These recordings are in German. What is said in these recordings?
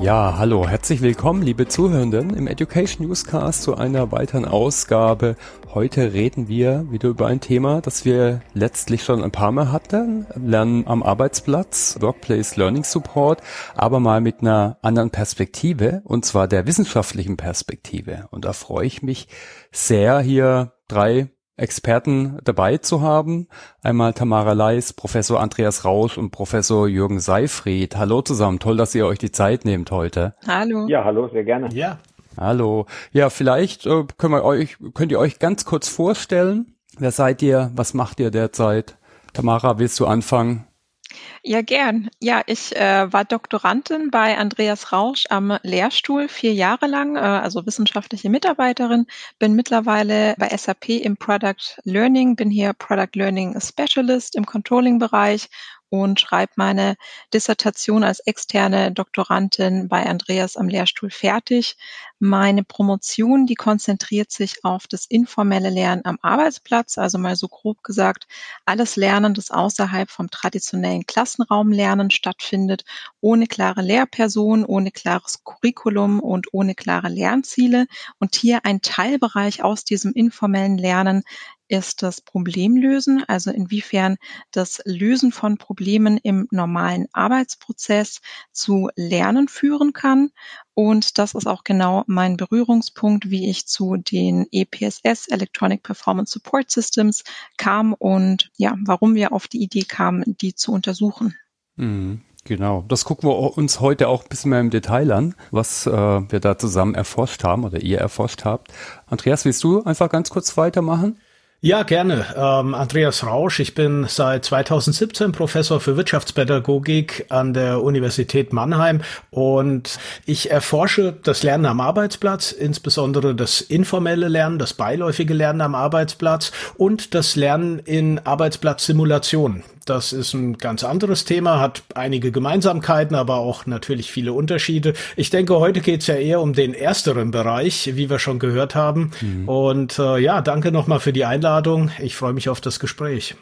Ja, hallo, herzlich willkommen, liebe Zuhörenden, im Education Newscast zu einer weiteren Ausgabe. Heute reden wir wieder über ein Thema, das wir letztlich schon ein paar Mal hatten, Lernen am Arbeitsplatz, Workplace Learning Support, aber mal mit einer anderen Perspektive, und zwar der wissenschaftlichen Perspektive. Und da freue ich mich sehr, hier drei Experten dabei zu haben. Einmal Tamara Leis, Professor Andreas Rausch und Professor Jürgen Seifried. Hallo zusammen, toll, dass ihr euch die Zeit nehmt heute. Hallo. Ja, hallo, sehr gerne. Ja. Hallo. Ja, vielleicht äh, können wir euch, könnt ihr euch ganz kurz vorstellen. Wer seid ihr? Was macht ihr derzeit? Tamara, willst du anfangen? Ja, gern. Ja, ich äh, war Doktorandin bei Andreas Rausch am Lehrstuhl vier Jahre lang, äh, also wissenschaftliche Mitarbeiterin, bin mittlerweile bei SAP im Product Learning, bin hier Product Learning Specialist im Controlling-Bereich und schreibe meine Dissertation als externe Doktorandin bei Andreas am Lehrstuhl fertig. Meine Promotion, die konzentriert sich auf das informelle Lernen am Arbeitsplatz, also mal so grob gesagt, alles Lernen, das außerhalb vom traditionellen Klassenraumlernen stattfindet, ohne klare Lehrperson, ohne klares Curriculum und ohne klare Lernziele. Und hier ein Teilbereich aus diesem informellen Lernen ist das Problemlösen, also inwiefern das Lösen von Problemen im normalen Arbeitsprozess zu Lernen führen kann. Und das ist auch genau mein Berührungspunkt, wie ich zu den EPSS Electronic Performance Support Systems kam und ja, warum wir auf die Idee kamen, die zu untersuchen. Mhm. Genau, das gucken wir uns heute auch ein bisschen mehr im Detail an, was äh, wir da zusammen erforscht haben oder ihr erforscht habt. Andreas, willst du einfach ganz kurz weitermachen? Ja, gerne. Ähm, Andreas Rausch, ich bin seit 2017 Professor für Wirtschaftspädagogik an der Universität Mannheim und ich erforsche das Lernen am Arbeitsplatz, insbesondere das informelle Lernen, das beiläufige Lernen am Arbeitsplatz und das Lernen in Arbeitsplatzsimulationen. Das ist ein ganz anderes Thema, hat einige Gemeinsamkeiten, aber auch natürlich viele Unterschiede. Ich denke, heute geht es ja eher um den ersteren Bereich, wie wir schon gehört haben. Mhm. Und äh, ja, danke nochmal für die Einladung. Ich freue mich auf das Gespräch.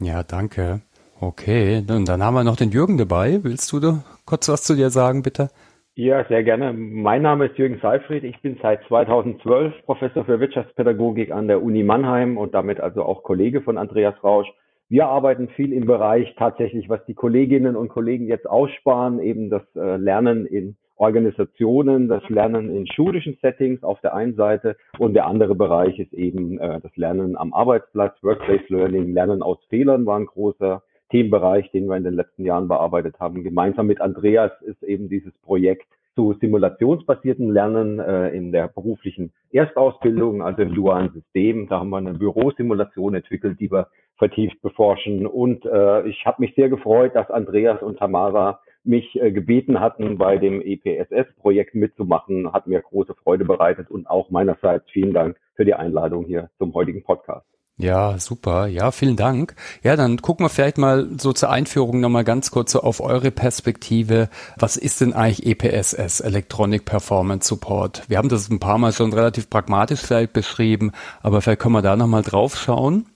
Ja, danke. Okay, und dann haben wir noch den Jürgen dabei. Willst du da kurz was zu dir sagen, bitte? Ja, sehr gerne. Mein Name ist Jürgen Seifried. Ich bin seit 2012 Professor für Wirtschaftspädagogik an der Uni Mannheim und damit also auch Kollege von Andreas Rausch. Wir arbeiten viel im Bereich tatsächlich, was die Kolleginnen und Kollegen jetzt aussparen, eben das äh, Lernen in Organisationen, das Lernen in schulischen Settings auf der einen Seite und der andere Bereich ist eben äh, das Lernen am Arbeitsplatz, Workplace Learning, Lernen aus Fehlern war ein großer Themenbereich, den wir in den letzten Jahren bearbeitet haben. Gemeinsam mit Andreas ist eben dieses Projekt zu simulationsbasierten Lernen äh, in der beruflichen Erstausbildung, also im dualen System. Da haben wir eine Bürosimulation entwickelt, die wir vertieft beforschen. Und äh, ich habe mich sehr gefreut, dass Andreas und Tamara mich äh, gebeten hatten, bei dem EPSS-Projekt mitzumachen. Hat mir große Freude bereitet und auch meinerseits vielen Dank für die Einladung hier zum heutigen Podcast. Ja, super. Ja, vielen Dank. Ja, dann gucken wir vielleicht mal so zur Einführung nochmal ganz kurz so auf eure Perspektive. Was ist denn eigentlich EPSS, Electronic Performance Support? Wir haben das ein paar Mal schon relativ pragmatisch vielleicht beschrieben, aber vielleicht können wir da nochmal drauf schauen.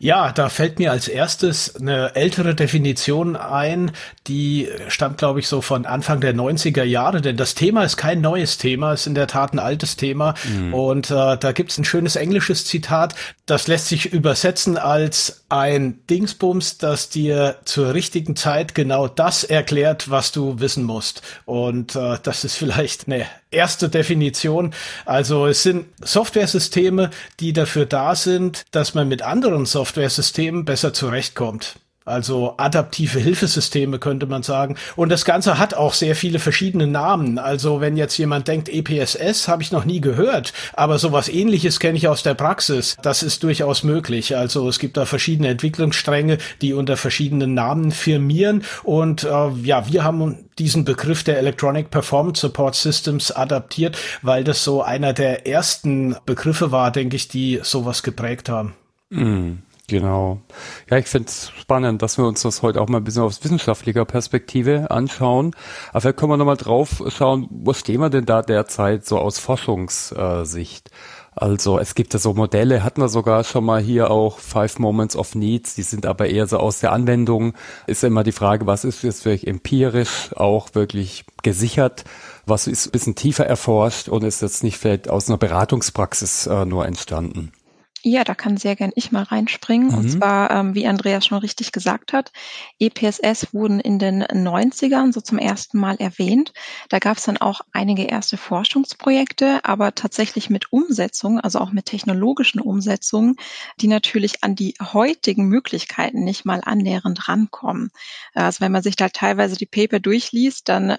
Ja, da fällt mir als erstes eine ältere Definition ein, die stammt, glaube ich, so von Anfang der 90er Jahre, denn das Thema ist kein neues Thema, ist in der Tat ein altes Thema. Mhm. Und äh, da gibt's ein schönes englisches Zitat, das lässt sich übersetzen als ein Dingsbums, das dir zur richtigen Zeit genau das erklärt, was du wissen musst. Und äh, das ist vielleicht eine erste Definition. Also es sind Softwaresysteme, die dafür da sind, dass man mit anderen Softwaresystemen besser zurechtkommt. Also adaptive Hilfesysteme könnte man sagen. Und das Ganze hat auch sehr viele verschiedene Namen. Also wenn jetzt jemand denkt, EPSS habe ich noch nie gehört, aber sowas ähnliches kenne ich aus der Praxis. Das ist durchaus möglich. Also es gibt da verschiedene Entwicklungsstränge, die unter verschiedenen Namen firmieren. Und äh, ja, wir haben diesen Begriff der Electronic Performance Support Systems adaptiert, weil das so einer der ersten Begriffe war, denke ich, die sowas geprägt haben. Mm. Genau. Ja, ich finde es spannend, dass wir uns das heute auch mal ein bisschen aus wissenschaftlicher Perspektive anschauen. Aber vielleicht können wir nochmal drauf schauen, wo stehen wir denn da derzeit so aus Forschungssicht? Also es gibt ja so Modelle, hatten wir sogar schon mal hier auch Five Moments of Needs, die sind aber eher so aus der Anwendung. Ist immer die Frage, was ist jetzt wirklich empirisch auch wirklich gesichert, was ist ein bisschen tiefer erforscht und ist jetzt nicht vielleicht aus einer Beratungspraxis äh, nur entstanden. Ja, da kann sehr gern ich mal reinspringen. Mhm. Und zwar, ähm, wie Andreas schon richtig gesagt hat, EPSS wurden in den 90ern so zum ersten Mal erwähnt. Da gab es dann auch einige erste Forschungsprojekte, aber tatsächlich mit Umsetzung, also auch mit technologischen Umsetzungen, die natürlich an die heutigen Möglichkeiten nicht mal annähernd rankommen. Also wenn man sich da teilweise die Paper durchliest, dann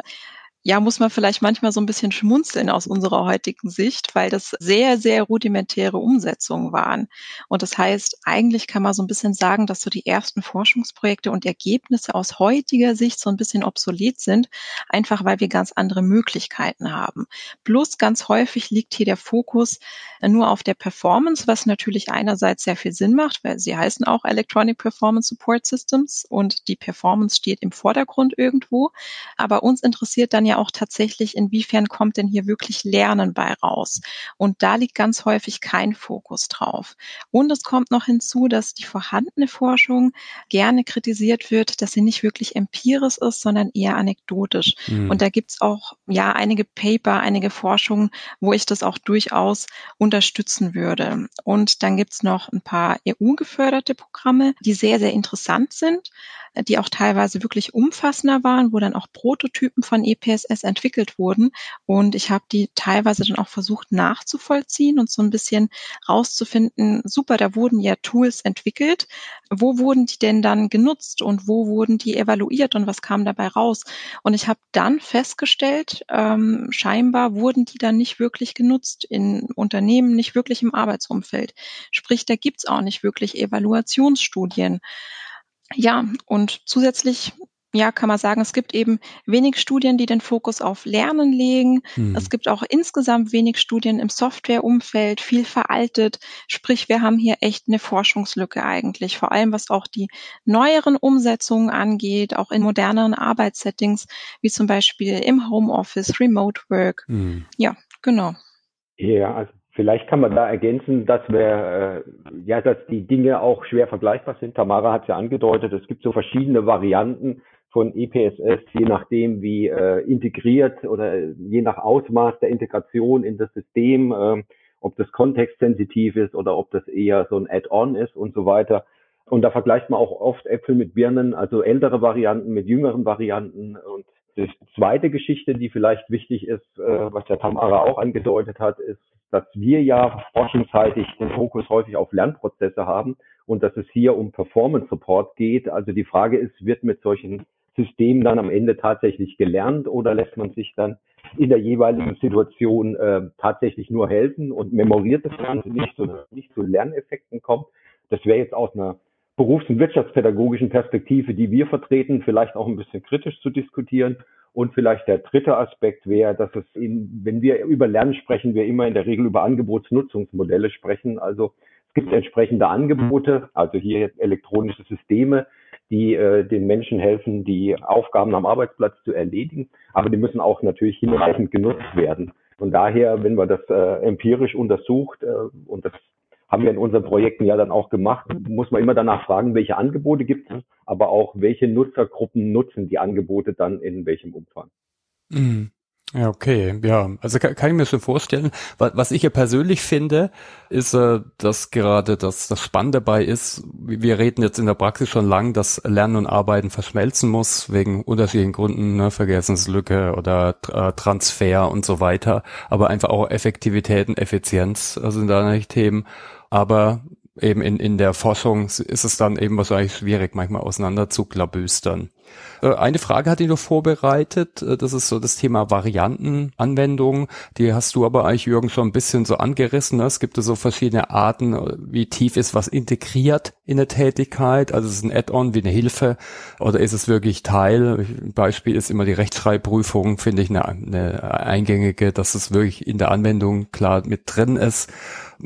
ja, muss man vielleicht manchmal so ein bisschen schmunzeln aus unserer heutigen Sicht, weil das sehr, sehr rudimentäre Umsetzungen waren. Und das heißt, eigentlich kann man so ein bisschen sagen, dass so die ersten Forschungsprojekte und Ergebnisse aus heutiger Sicht so ein bisschen obsolet sind, einfach weil wir ganz andere Möglichkeiten haben. Plus ganz häufig liegt hier der Fokus nur auf der Performance, was natürlich einerseits sehr viel Sinn macht, weil sie heißen auch Electronic Performance Support Systems und die Performance steht im Vordergrund irgendwo. Aber uns interessiert dann ja auch tatsächlich, inwiefern kommt denn hier wirklich Lernen bei raus? Und da liegt ganz häufig kein Fokus drauf. Und es kommt noch hinzu, dass die vorhandene Forschung gerne kritisiert wird, dass sie nicht wirklich empirisch ist, sondern eher anekdotisch. Mhm. Und da gibt's auch ja einige Paper, einige Forschungen, wo ich das auch durchaus unterstützen würde. Und dann gibt's noch ein paar EU-geförderte Programme, die sehr, sehr interessant sind die auch teilweise wirklich umfassender waren, wo dann auch Prototypen von EPSS entwickelt wurden. Und ich habe die teilweise dann auch versucht nachzuvollziehen und so ein bisschen rauszufinden, super, da wurden ja Tools entwickelt. Wo wurden die denn dann genutzt und wo wurden die evaluiert und was kam dabei raus? Und ich habe dann festgestellt, ähm, scheinbar wurden die dann nicht wirklich genutzt in Unternehmen, nicht wirklich im Arbeitsumfeld. Sprich, da gibt's auch nicht wirklich Evaluationsstudien. Ja, und zusätzlich ja, kann man sagen, es gibt eben wenig Studien, die den Fokus auf Lernen legen. Hm. Es gibt auch insgesamt wenig Studien im Softwareumfeld, viel veraltet. Sprich, wir haben hier echt eine Forschungslücke eigentlich, vor allem was auch die neueren Umsetzungen angeht, auch in moderneren Arbeitssettings, wie zum Beispiel im Homeoffice, Remote Work. Hm. Ja, genau. Ja, also Vielleicht kann man da ergänzen, dass wir, äh, ja, dass die Dinge auch schwer vergleichbar sind. Tamara hat es ja angedeutet, es gibt so verschiedene Varianten von EPSS, je nachdem wie äh, integriert oder je nach Ausmaß der Integration in das System, äh, ob das kontextsensitiv ist oder ob das eher so ein Add-on ist und so weiter. Und da vergleicht man auch oft Äpfel mit Birnen, also ältere Varianten mit jüngeren Varianten. Und die zweite Geschichte, die vielleicht wichtig ist, äh, was der Tamara auch angedeutet hat, ist, dass wir ja forschungsseitig den Fokus häufig auf Lernprozesse haben und dass es hier um Performance Support geht. Also die Frage ist, wird mit solchen Systemen dann am Ende tatsächlich gelernt oder lässt man sich dann in der jeweiligen Situation äh, tatsächlich nur helfen und memoriert das Ganze nicht, sondern nicht zu Lerneffekten kommt. Das wäre jetzt aus einer berufs- und wirtschaftspädagogischen Perspektive, die wir vertreten, vielleicht auch ein bisschen kritisch zu diskutieren. Und vielleicht der dritte Aspekt wäre, dass es in, wenn wir über Lernen sprechen, wir immer in der Regel über Angebotsnutzungsmodelle sprechen. Also es gibt entsprechende Angebote, also hier elektronische Systeme, die äh, den Menschen helfen, die Aufgaben am Arbeitsplatz zu erledigen. Aber die müssen auch natürlich hinreichend genutzt werden. Und daher, wenn man das äh, empirisch untersucht, äh, und das haben wir in unseren Projekten ja dann auch gemacht, muss man immer danach fragen, welche Angebote gibt es, aber auch welche Nutzergruppen nutzen die Angebote dann in welchem Umfang. Mhm. Ja, okay, ja, also kann, kann ich mir schon vorstellen. Was, was ich ja persönlich finde, ist, äh, dass gerade das, das Spannende dabei ist, wir reden jetzt in der Praxis schon lang, dass Lernen und Arbeiten verschmelzen muss, wegen unterschiedlichen Gründen, ne, Vergessenslücke oder äh, Transfer und so weiter, aber einfach auch Effektivität und Effizienz sind da nicht Themen. Aber eben in, in der Forschung ist es dann eben wahrscheinlich schwierig, manchmal auseinander zu klabüstern. Äh, eine Frage hatte ich noch vorbereitet. Äh, das ist so das Thema Variantenanwendung. Die hast du aber eigentlich, Jürgen, schon ein bisschen so angerissen. Ne? Es gibt so verschiedene Arten, äh, wie tief ist was integriert in der Tätigkeit. Also ist es ein Add-on wie eine Hilfe oder ist es wirklich Teil? Ein Beispiel ist immer die Rechtschreibprüfung, finde ich eine, eine eingängige, dass es wirklich in der Anwendung klar mit drin ist.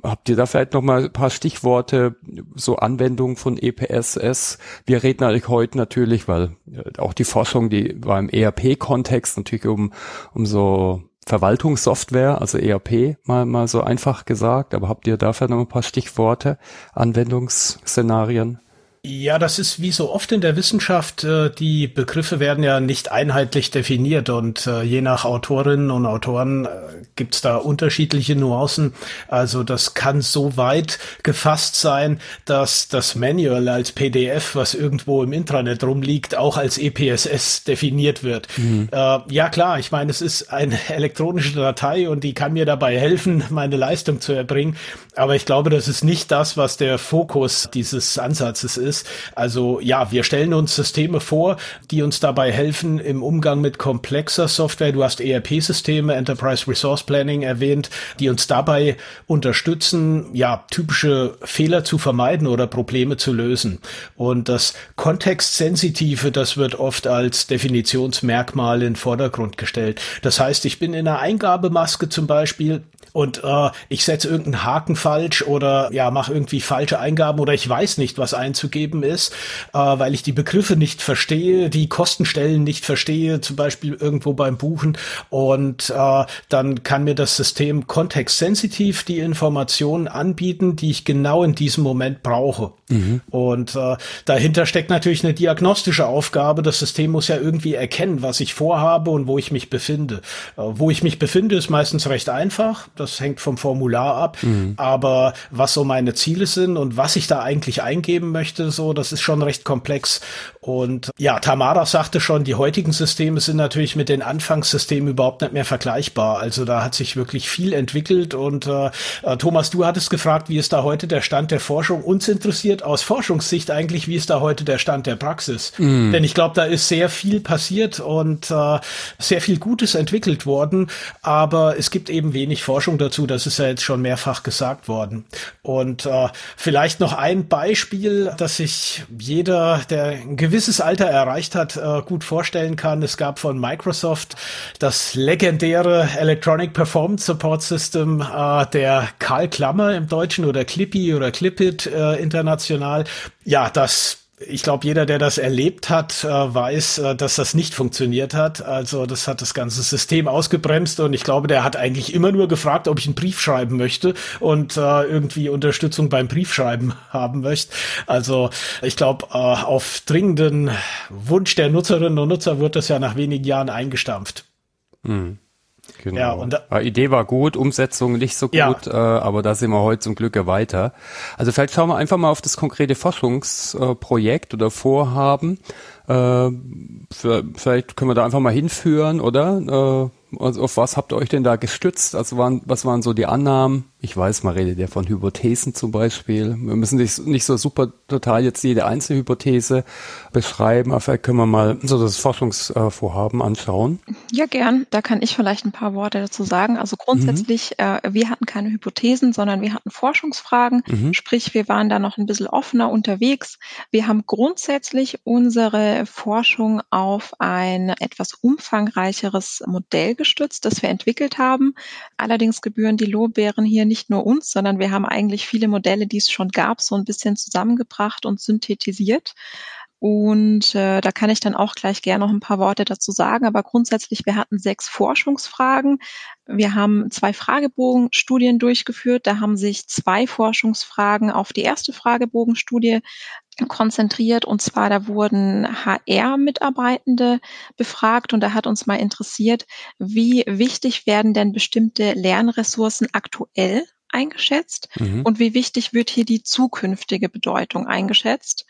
Habt ihr da vielleicht noch mal ein paar Stichworte, so Anwendungen von EPSS? Wir reden eigentlich heute natürlich, weil auch die Forschung, die war im ERP-Kontext natürlich um, um so Verwaltungssoftware, also ERP, mal, mal so einfach gesagt. Aber habt ihr dafür noch ein paar Stichworte, Anwendungsszenarien? Ja, das ist wie so oft in der Wissenschaft, äh, die Begriffe werden ja nicht einheitlich definiert und äh, je nach Autorinnen und Autoren äh, gibt's da unterschiedliche Nuancen. Also das kann so weit gefasst sein, dass das Manual als PDF, was irgendwo im Intranet rumliegt, auch als EPSS definiert wird. Mhm. Ja klar, ich meine, es ist eine elektronische Datei und die kann mir dabei helfen, meine Leistung zu erbringen. Aber ich glaube, das ist nicht das, was der Fokus dieses Ansatzes ist ist. Also ja, wir stellen uns Systeme vor, die uns dabei helfen im Umgang mit komplexer Software. Du hast ERP-Systeme, Enterprise Resource Planning erwähnt, die uns dabei unterstützen, ja, typische Fehler zu vermeiden oder Probleme zu lösen. Und das Kontextsensitive, das wird oft als Definitionsmerkmal in Vordergrund gestellt. Das heißt, ich bin in einer Eingabemaske zum Beispiel und äh, ich setze irgendeinen Haken falsch oder ja, mache irgendwie falsche Eingaben oder ich weiß nicht, was einzugeben ist, äh, weil ich die Begriffe nicht verstehe, die Kostenstellen nicht verstehe, zum Beispiel irgendwo beim Buchen. Und äh, dann kann mir das System kontextsensitiv die Informationen anbieten, die ich genau in diesem Moment brauche. Mhm. Und äh, dahinter steckt natürlich eine diagnostische Aufgabe. Das System muss ja irgendwie erkennen, was ich vorhabe und wo ich mich befinde. Äh, wo ich mich befinde, ist meistens recht einfach das hängt vom Formular ab. Mhm. Aber was so meine Ziele sind und was ich da eigentlich eingeben möchte, so, das ist schon recht komplex. Und ja, Tamara sagte schon, die heutigen Systeme sind natürlich mit den Anfangssystemen überhaupt nicht mehr vergleichbar. Also da hat sich wirklich viel entwickelt. Und äh, äh Thomas, du hattest gefragt, wie ist da heute der Stand der Forschung? Uns interessiert aus Forschungssicht eigentlich, wie ist da heute der Stand der Praxis? Mhm. Denn ich glaube, da ist sehr viel passiert und äh, sehr viel Gutes entwickelt worden. Aber es gibt eben wenig Forschung dazu, das ist ja jetzt schon mehrfach gesagt worden. Und äh, vielleicht noch ein Beispiel, das sich jeder, der ein gewisses Alter erreicht hat, äh, gut vorstellen kann. Es gab von Microsoft das legendäre Electronic Performance Support System äh, der Karl Klammer im Deutschen oder Clippy oder Clipit äh, international. Ja, das ich glaube, jeder, der das erlebt hat, äh, weiß, äh, dass das nicht funktioniert hat. Also das hat das ganze System ausgebremst und ich glaube, der hat eigentlich immer nur gefragt, ob ich einen Brief schreiben möchte und äh, irgendwie Unterstützung beim Briefschreiben haben möchte. Also ich glaube, auf dringenden Wunsch der Nutzerinnen und Nutzer wird das ja nach wenigen Jahren eingestampft. Mhm. Genau. Ja, und da, Idee war gut, Umsetzung nicht so gut, ja. äh, aber da sind wir heute zum Glück weiter. Also vielleicht schauen wir einfach mal auf das konkrete Forschungsprojekt oder Vorhaben. Äh, für, vielleicht können wir da einfach mal hinführen, oder? Also auf was habt ihr euch denn da gestützt? Also waren, was waren so die Annahmen? Ich weiß, man redet ja von Hypothesen zum Beispiel. Wir müssen nicht, nicht so super total jetzt jede einzelne Hypothese beschreiben, aber vielleicht können wir mal so das Forschungsvorhaben anschauen. Ja, gern. Da kann ich vielleicht ein paar Worte dazu sagen. Also grundsätzlich, mhm. äh, wir hatten keine Hypothesen, sondern wir hatten Forschungsfragen. Mhm. Sprich, wir waren da noch ein bisschen offener unterwegs. Wir haben grundsätzlich unsere Forschung auf ein etwas umfangreicheres Modell gestützt, das wir entwickelt haben. Allerdings gebühren die Lobbeeren hier nicht nur uns, sondern wir haben eigentlich viele Modelle, die es schon gab, so ein bisschen zusammengebracht und synthetisiert. Und äh, da kann ich dann auch gleich gerne noch ein paar Worte dazu sagen. Aber grundsätzlich, wir hatten sechs Forschungsfragen. Wir haben zwei Fragebogenstudien durchgeführt. Da haben sich zwei Forschungsfragen auf die erste Fragebogenstudie konzentriert. Und zwar, da wurden HR-Mitarbeitende befragt und da hat uns mal interessiert, wie wichtig werden denn bestimmte Lernressourcen aktuell eingeschätzt mhm. und wie wichtig wird hier die zukünftige Bedeutung eingeschätzt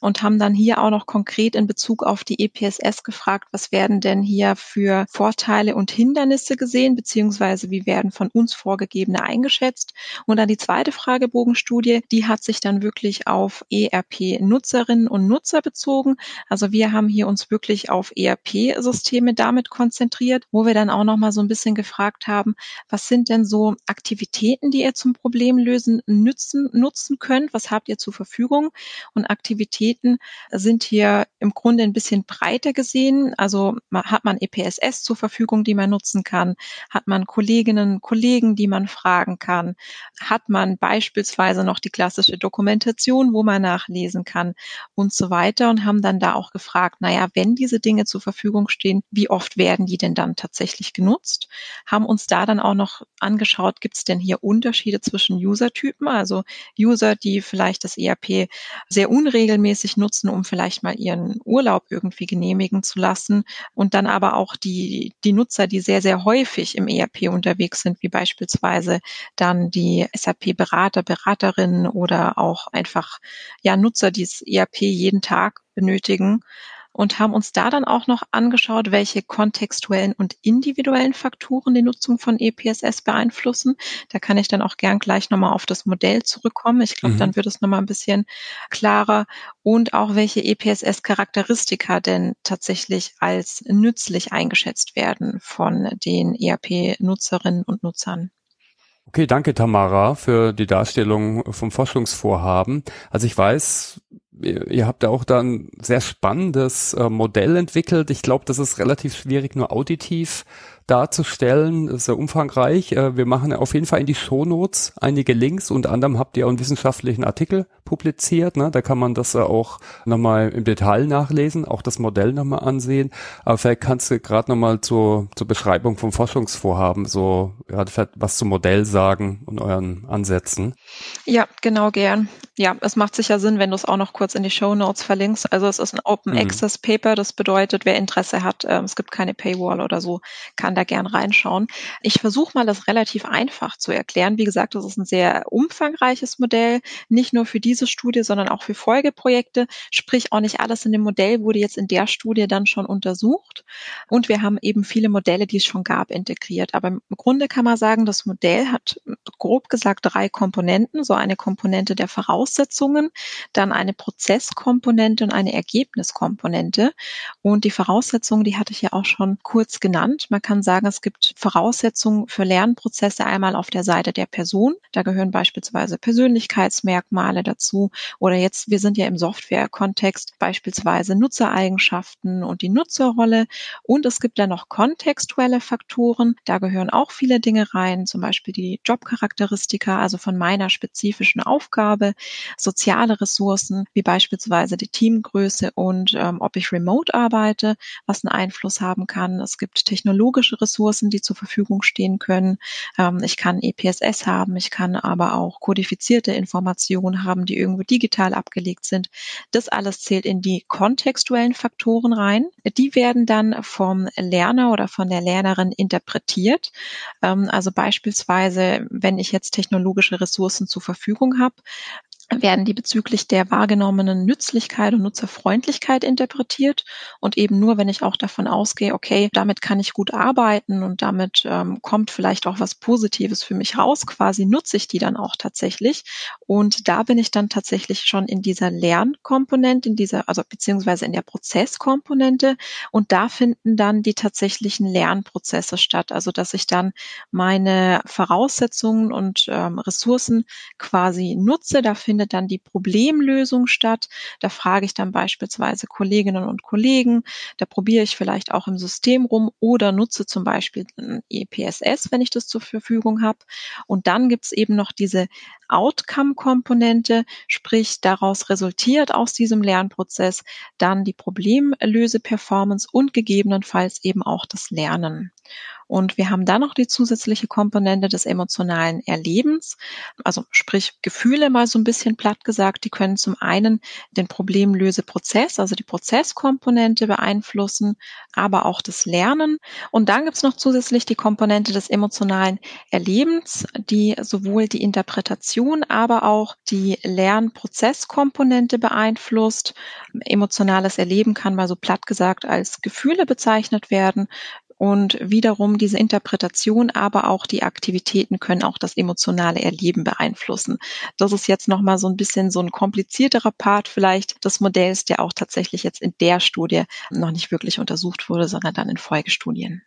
und haben dann hier auch noch konkret in Bezug auf die EPSS gefragt, was werden denn hier für Vorteile und Hindernisse gesehen, beziehungsweise wie werden von uns vorgegebene eingeschätzt. Und dann die zweite Fragebogenstudie, die hat sich dann wirklich auf ERP-Nutzerinnen und Nutzer bezogen. Also wir haben hier uns wirklich auf ERP-Systeme damit konzentriert, wo wir dann auch noch mal so ein bisschen gefragt haben, was sind denn so Aktivitäten, die ihr zum Problemlösen nützen, nutzen könnt. Was habt ihr zur Verfügung? Und Aktivitäten sind hier im Grunde ein bisschen breiter gesehen. Also hat man EPSS zur Verfügung, die man nutzen kann? Hat man Kolleginnen, Kollegen, die man fragen kann? Hat man beispielsweise noch die klassische Dokumentation, wo man nachlesen kann und so weiter und haben dann da auch gefragt, naja, wenn diese Dinge zur Verfügung stehen, wie oft werden die denn dann tatsächlich genutzt? Haben uns da dann auch noch angeschaut, gibt es denn hier Unterschiede zwischen Usertypen, also User, die vielleicht das ERP sehr unregelmäßig nutzen, um vielleicht mal ihren Urlaub irgendwie genehmigen zu lassen und dann aber auch die, die Nutzer, die sehr, sehr häufig im ERP unterwegs sind, wie beispielsweise dann die SAP-Berater, Beraterinnen oder auch einfach ja Nutzer, die das ERP jeden Tag benötigen und haben uns da dann auch noch angeschaut, welche kontextuellen und individuellen Faktoren die Nutzung von EPSS beeinflussen. Da kann ich dann auch gern gleich nochmal auf das Modell zurückkommen. Ich glaube, mhm. dann wird es nochmal ein bisschen klarer und auch welche EPSS-Charakteristika denn tatsächlich als nützlich eingeschätzt werden von den ERP-Nutzerinnen und Nutzern. Okay, danke Tamara für die Darstellung vom Forschungsvorhaben. Also ich weiß, ihr habt ja auch da ein sehr spannendes äh, Modell entwickelt. Ich glaube, das ist relativ schwierig nur auditiv darzustellen. Ist sehr umfangreich. Äh, wir machen auf jeden Fall in die Shownotes einige Links. Unter anderem habt ihr auch einen wissenschaftlichen Artikel publiziert. Ne? Da kann man das auch nochmal im Detail nachlesen, auch das Modell nochmal ansehen. Aber vielleicht kannst du gerade nochmal zur, zur Beschreibung vom Forschungsvorhaben so gerade was zum Modell sagen und euren Ansätzen. Ja, genau gern. Ja, es macht sicher Sinn, wenn du es auch noch kurz in die Show Notes verlinkst. Also es ist ein Open mhm. Access Paper. Das bedeutet, wer Interesse hat, äh, es gibt keine Paywall oder so, kann da gern reinschauen. Ich versuche mal, das relativ einfach zu erklären. Wie gesagt, das ist ein sehr umfangreiches Modell, nicht nur für diese Studie, sondern auch für Folgeprojekte. Sprich, auch nicht alles in dem Modell wurde jetzt in der Studie dann schon untersucht. Und wir haben eben viele Modelle, die es schon gab, integriert. Aber im Grunde kann man sagen, das Modell hat grob gesagt drei Komponenten. So eine Komponente der Voraussetzungen, dann eine Prozesskomponente und eine Ergebniskomponente. Und die Voraussetzungen, die hatte ich ja auch schon kurz genannt. Man kann sagen, es gibt Voraussetzungen für Lernprozesse einmal auf der Seite der Person. Da gehören beispielsweise Persönlichkeitsmerkmale dazu. Oder jetzt, wir sind ja im Software-Kontext, beispielsweise Nutzereigenschaften und die Nutzerrolle. Und es gibt dann noch kontextuelle Faktoren. Da gehören auch viele Dinge rein, zum Beispiel die Jobcharakteristika, also von meiner spezifischen Aufgabe, soziale Ressourcen, wie beispielsweise die Teamgröße und ähm, ob ich remote arbeite, was einen Einfluss haben kann. Es gibt technologische Ressourcen, die zur Verfügung stehen können. Ähm, ich kann EPSS haben, ich kann aber auch kodifizierte Informationen haben, die irgendwo digital abgelegt sind. Das alles zählt in die kontextuellen Faktoren rein. Die werden dann vom Lerner oder von der Lernerin interpretiert. Ähm, also beispielsweise, wenn ich jetzt technologische Ressourcen zur Verfügung habe, werden die bezüglich der wahrgenommenen Nützlichkeit und Nutzerfreundlichkeit interpretiert. Und eben nur, wenn ich auch davon ausgehe, okay, damit kann ich gut arbeiten und damit ähm, kommt vielleicht auch was Positives für mich raus, quasi nutze ich die dann auch tatsächlich. Und da bin ich dann tatsächlich schon in dieser Lernkomponente, in dieser, also beziehungsweise in der Prozesskomponente. Und da finden dann die tatsächlichen Lernprozesse statt, also dass ich dann meine Voraussetzungen und ähm, Ressourcen quasi nutze, da findet dann die Problemlösung statt. Da frage ich dann beispielsweise Kolleginnen und Kollegen. Da probiere ich vielleicht auch im System rum oder nutze zum Beispiel ein EPSS, wenn ich das zur Verfügung habe. Und dann gibt es eben noch diese Outcome-Komponente, sprich daraus resultiert aus diesem Lernprozess dann die Problemlöse-Performance und gegebenenfalls eben auch das Lernen. Und wir haben dann noch die zusätzliche Komponente des emotionalen Erlebens, also sprich Gefühle mal so ein bisschen platt gesagt, die können zum einen den Problemlöseprozess, also die Prozesskomponente beeinflussen, aber auch das Lernen. Und dann gibt es noch zusätzlich die Komponente des emotionalen Erlebens, die sowohl die Interpretation, aber auch die Lernprozesskomponente beeinflusst. Emotionales Erleben kann mal so platt gesagt als Gefühle bezeichnet werden, und wiederum diese Interpretation, aber auch die Aktivitäten können auch das emotionale Erleben beeinflussen. Das ist jetzt nochmal so ein bisschen so ein komplizierterer Part vielleicht des Modells, der auch tatsächlich jetzt in der Studie noch nicht wirklich untersucht wurde, sondern dann in Folgestudien.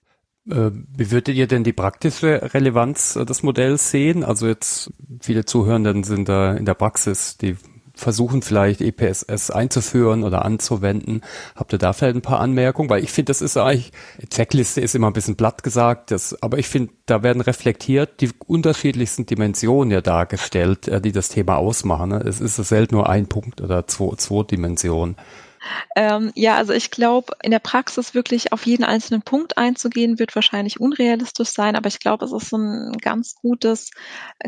Äh, wie würdet ihr denn die praktische Relevanz des Modells sehen? Also jetzt viele Zuhörenden sind da in der Praxis, die versuchen vielleicht EPSS einzuführen oder anzuwenden. Habt ihr da vielleicht ein paar Anmerkungen? Weil ich finde, das ist eigentlich, Checkliste ist immer ein bisschen platt gesagt, das, aber ich finde, da werden reflektiert die unterschiedlichsten Dimensionen ja dargestellt, äh, die das Thema ausmachen. Ne? Es ist selten nur ein Punkt oder zwei, zwei Dimensionen. Ähm, ja, also ich glaube, in der Praxis wirklich auf jeden einzelnen Punkt einzugehen, wird wahrscheinlich unrealistisch sein, aber ich glaube, es ist ein ganz gutes,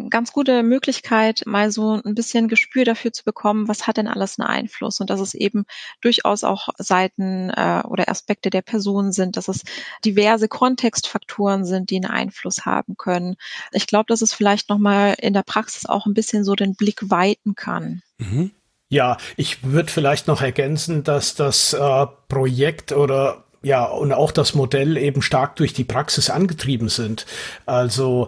ganz gute Möglichkeit, mal so ein bisschen Gespür dafür zu bekommen, was hat denn alles einen Einfluss und dass es eben durchaus auch Seiten äh, oder Aspekte der Person sind, dass es diverse Kontextfaktoren sind, die einen Einfluss haben können. Ich glaube, dass es vielleicht nochmal in der Praxis auch ein bisschen so den Blick weiten kann. Mhm. Ja, ich würde vielleicht noch ergänzen, dass das äh, Projekt oder ja, und auch das Modell eben stark durch die Praxis angetrieben sind. Also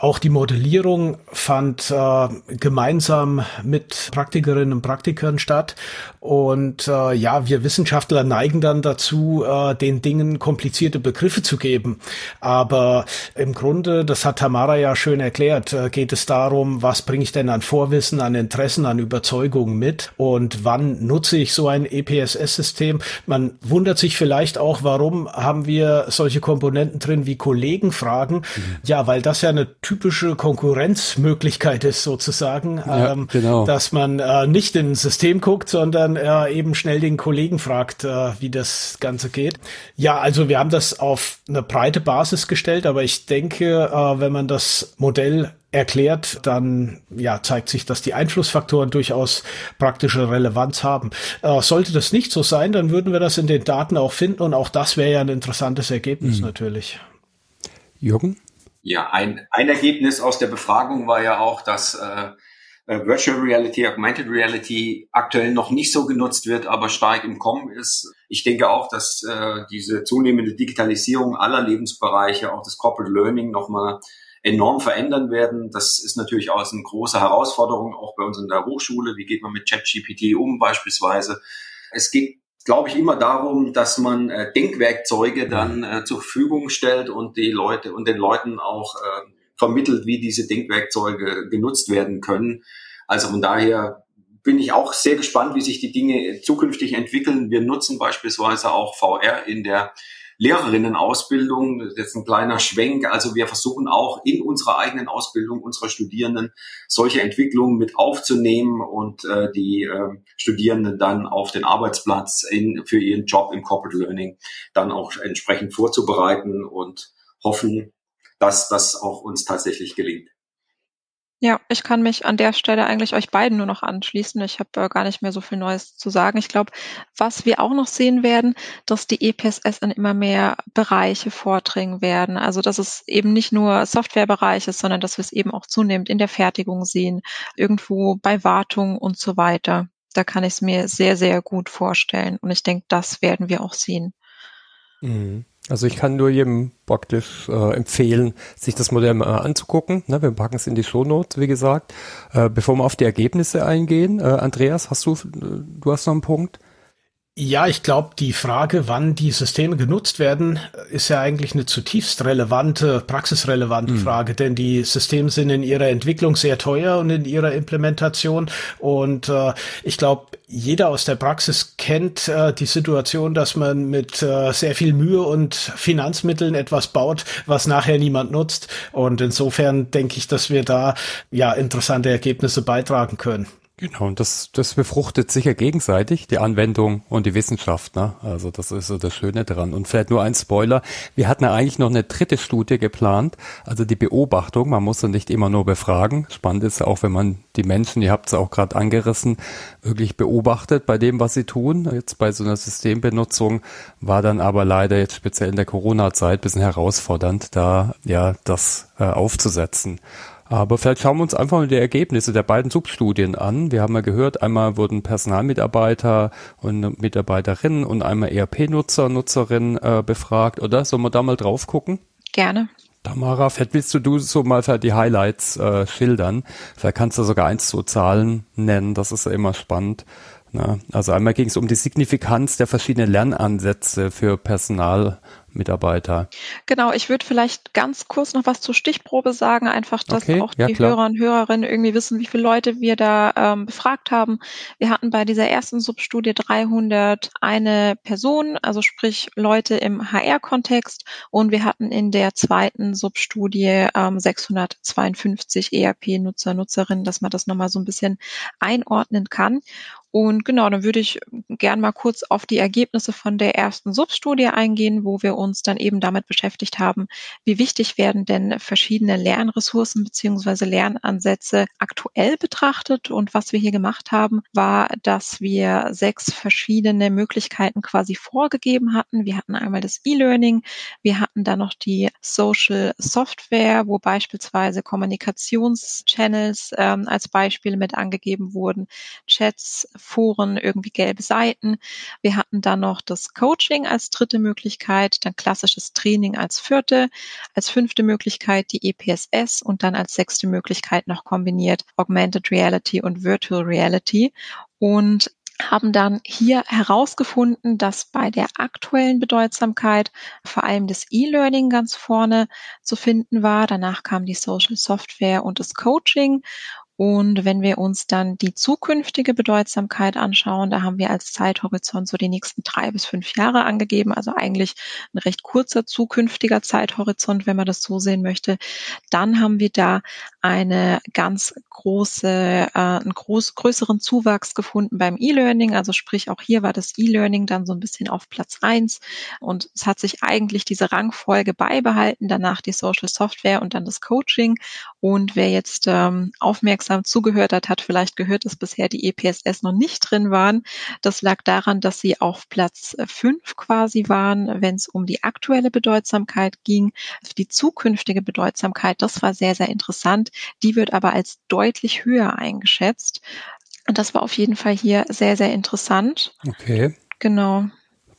auch die Modellierung fand äh, gemeinsam mit Praktikerinnen und Praktikern statt. Und äh, ja, wir Wissenschaftler neigen dann dazu, äh, den Dingen komplizierte Begriffe zu geben. Aber im Grunde, das hat Tamara ja schön erklärt, äh, geht es darum, was bringe ich denn an Vorwissen, an Interessen, an Überzeugungen mit und wann nutze ich so ein EPSS-System. Man wundert sich vielleicht auch, warum haben wir solche Komponenten drin wie Kollegenfragen. Mhm. Ja, weil das ja eine typische Konkurrenzmöglichkeit ist sozusagen, ja, ähm, genau. dass man äh, nicht in ein System guckt, sondern äh, eben schnell den Kollegen fragt, äh, wie das Ganze geht. Ja, also wir haben das auf eine breite Basis gestellt, aber ich denke, äh, wenn man das Modell erklärt, dann ja zeigt sich, dass die Einflussfaktoren durchaus praktische Relevanz haben. Äh, sollte das nicht so sein, dann würden wir das in den Daten auch finden und auch das wäre ja ein interessantes Ergebnis mhm. natürlich. Jürgen? Ja, ein, ein Ergebnis aus der Befragung war ja auch, dass äh, äh, Virtual Reality, Augmented Reality aktuell noch nicht so genutzt wird, aber stark im Kommen ist. Ich denke auch, dass äh, diese zunehmende Digitalisierung aller Lebensbereiche, auch das Corporate Learning nochmal enorm verändern werden. Das ist natürlich auch eine große Herausforderung, auch bei uns in der Hochschule. Wie geht man mit ChatGPT um beispielsweise? Es geht glaube ich, immer darum, dass man äh, Denkwerkzeuge dann äh, zur Verfügung stellt und die Leute und den Leuten auch äh, vermittelt, wie diese Denkwerkzeuge genutzt werden können. Also von daher bin ich auch sehr gespannt, wie sich die Dinge zukünftig entwickeln. Wir nutzen beispielsweise auch VR in der Lehrerinnenausbildung. Jetzt ein kleiner Schwenk. Also wir versuchen auch in unserer eigenen Ausbildung unserer Studierenden solche Entwicklungen mit aufzunehmen und äh, die äh, Studierenden dann auf den Arbeitsplatz in, für ihren Job im Corporate Learning dann auch entsprechend vorzubereiten und hoffen, dass das auch uns tatsächlich gelingt. Ja, ich kann mich an der Stelle eigentlich euch beiden nur noch anschließen. Ich habe äh, gar nicht mehr so viel Neues zu sagen. Ich glaube, was wir auch noch sehen werden, dass die EPSS in immer mehr Bereiche vordringen werden. Also dass es eben nicht nur Softwarebereich ist, sondern dass wir es eben auch zunehmend in der Fertigung sehen, irgendwo bei Wartung und so weiter. Da kann ich es mir sehr, sehr gut vorstellen. Und ich denke, das werden wir auch sehen. Mhm. Also ich kann nur jedem praktisch äh, empfehlen, sich das Modell mal anzugucken. Ne, wir packen es in die Shownotes, wie gesagt. Äh, bevor wir auf die Ergebnisse eingehen, äh, Andreas, hast du, du hast noch einen Punkt? Ja, ich glaube, die Frage, wann die Systeme genutzt werden, ist ja eigentlich eine zutiefst relevante, praxisrelevante mhm. Frage, denn die Systeme sind in ihrer Entwicklung sehr teuer und in ihrer Implementation. Und äh, ich glaube, jeder aus der Praxis kennt äh, die Situation, dass man mit äh, sehr viel Mühe und Finanzmitteln etwas baut, was nachher niemand nutzt. Und insofern denke ich, dass wir da ja interessante Ergebnisse beitragen können. Genau, und das, das befruchtet sicher gegenseitig, die Anwendung und die Wissenschaft. Ne? Also das ist so das Schöne dran. Und vielleicht nur ein Spoiler. Wir hatten ja eigentlich noch eine dritte Studie geplant, also die Beobachtung. Man muss ja nicht immer nur befragen. Spannend ist auch, wenn man die Menschen, ihr habt es auch gerade angerissen, wirklich beobachtet bei dem, was sie tun. Jetzt bei so einer Systembenutzung war dann aber leider jetzt speziell in der Corona-Zeit bisschen herausfordernd, da ja das äh, aufzusetzen. Aber vielleicht schauen wir uns einfach mal die Ergebnisse der beiden Substudien an. Wir haben ja gehört, einmal wurden Personalmitarbeiter und Mitarbeiterinnen und einmal ERP-Nutzer, Nutzerinnen äh, befragt, oder? Sollen wir da mal drauf gucken? Gerne. Tamara, vielleicht willst du, du so mal für die Highlights äh, schildern. Vielleicht kannst du sogar eins zu Zahlen nennen, das ist ja immer spannend. Na, also einmal ging es um die Signifikanz der verschiedenen Lernansätze für Personal Mitarbeiter. Genau, ich würde vielleicht ganz kurz noch was zur Stichprobe sagen, einfach, dass okay, auch die ja, Hörer und Hörerinnen irgendwie wissen, wie viele Leute wir da ähm, befragt haben. Wir hatten bei dieser ersten Substudie 300 eine Person, also sprich Leute im HR-Kontext und wir hatten in der zweiten Substudie ähm, 652 ERP-Nutzer, Nutzerinnen, dass man das nochmal so ein bisschen einordnen kann. Und genau, dann würde ich gern mal kurz auf die Ergebnisse von der ersten Substudie eingehen, wo wir uns dann eben damit beschäftigt haben, wie wichtig werden denn verschiedene Lernressourcen beziehungsweise Lernansätze aktuell betrachtet. Und was wir hier gemacht haben, war, dass wir sechs verschiedene Möglichkeiten quasi vorgegeben hatten. Wir hatten einmal das E-Learning, wir hatten dann noch die Social Software, wo beispielsweise Kommunikationschannels ähm, als Beispiele mit angegeben wurden, Chats, Foren, irgendwie gelbe Seiten. Wir hatten dann noch das Coaching als dritte Möglichkeit, dann klassisches Training als vierte, als fünfte Möglichkeit die EPSS und dann als sechste Möglichkeit noch kombiniert Augmented Reality und Virtual Reality. Und haben dann hier herausgefunden, dass bei der aktuellen Bedeutsamkeit vor allem das E-Learning ganz vorne zu finden war. Danach kam die Social Software und das Coaching. Und wenn wir uns dann die zukünftige Bedeutsamkeit anschauen, da haben wir als Zeithorizont so die nächsten drei bis fünf Jahre angegeben, also eigentlich ein recht kurzer zukünftiger Zeithorizont, wenn man das so sehen möchte, dann haben wir da eine ganz große, äh, einen groß, größeren Zuwachs gefunden beim E-Learning. Also sprich, auch hier war das E-Learning dann so ein bisschen auf Platz eins und es hat sich eigentlich diese Rangfolge beibehalten, danach die Social Software und dann das Coaching. Und wer jetzt ähm, aufmerksam aufmerksam zugehört hat, hat vielleicht gehört, dass bisher die EPSS noch nicht drin waren. Das lag daran, dass sie auf Platz fünf quasi waren, wenn es um die aktuelle Bedeutsamkeit ging. Die zukünftige Bedeutsamkeit, das war sehr, sehr interessant. Die wird aber als deutlich höher eingeschätzt. Und das war auf jeden Fall hier sehr, sehr interessant. Okay. Genau.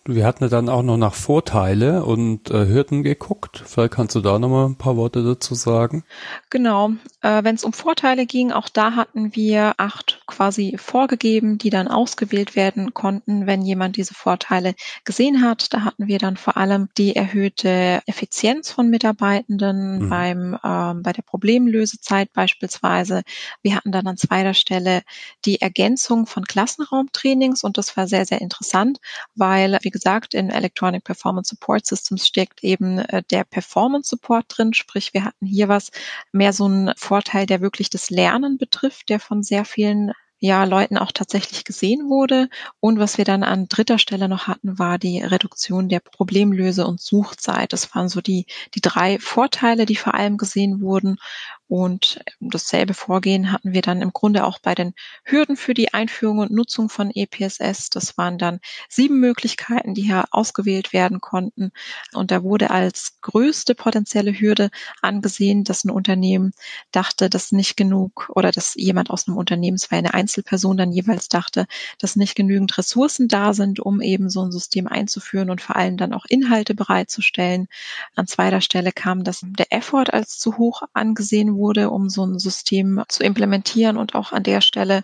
Wir hatten dann auch noch nach Vorteile und äh, Hürden geguckt. Vielleicht kannst du da noch mal ein paar Worte dazu sagen. Genau. Äh, Wenn es um Vorteile ging, auch da hatten wir acht quasi vorgegeben, die dann ausgewählt werden konnten, wenn jemand diese Vorteile gesehen hat. Da hatten wir dann vor allem die erhöhte Effizienz von Mitarbeitenden mhm. beim ähm, bei der Problemlösezeit beispielsweise. Wir hatten dann an zweiter Stelle die Ergänzung von Klassenraumtrainings und das war sehr sehr interessant, weil wie gesagt, in Electronic Performance Support Systems steckt eben äh, der Performance Support drin. Sprich, wir hatten hier was mehr so ein Vorteil, der wirklich das Lernen betrifft, der von sehr vielen ja, Leuten auch tatsächlich gesehen wurde. Und was wir dann an dritter Stelle noch hatten, war die Reduktion der Problemlöse- und Suchzeit. Das waren so die, die drei Vorteile, die vor allem gesehen wurden. Und dasselbe Vorgehen hatten wir dann im Grunde auch bei den Hürden für die Einführung und Nutzung von EPSS. Das waren dann sieben Möglichkeiten, die hier ausgewählt werden konnten. Und da wurde als größte potenzielle Hürde angesehen, dass ein Unternehmen dachte, dass nicht genug oder dass jemand aus einem Unternehmen, es war eine Einzelperson dann jeweils dachte, dass nicht genügend Ressourcen da sind, um eben so ein System einzuführen und vor allem dann auch Inhalte bereitzustellen. An zweiter Stelle kam, dass der Effort als zu hoch angesehen wurde wurde, um so ein System zu implementieren und auch an der Stelle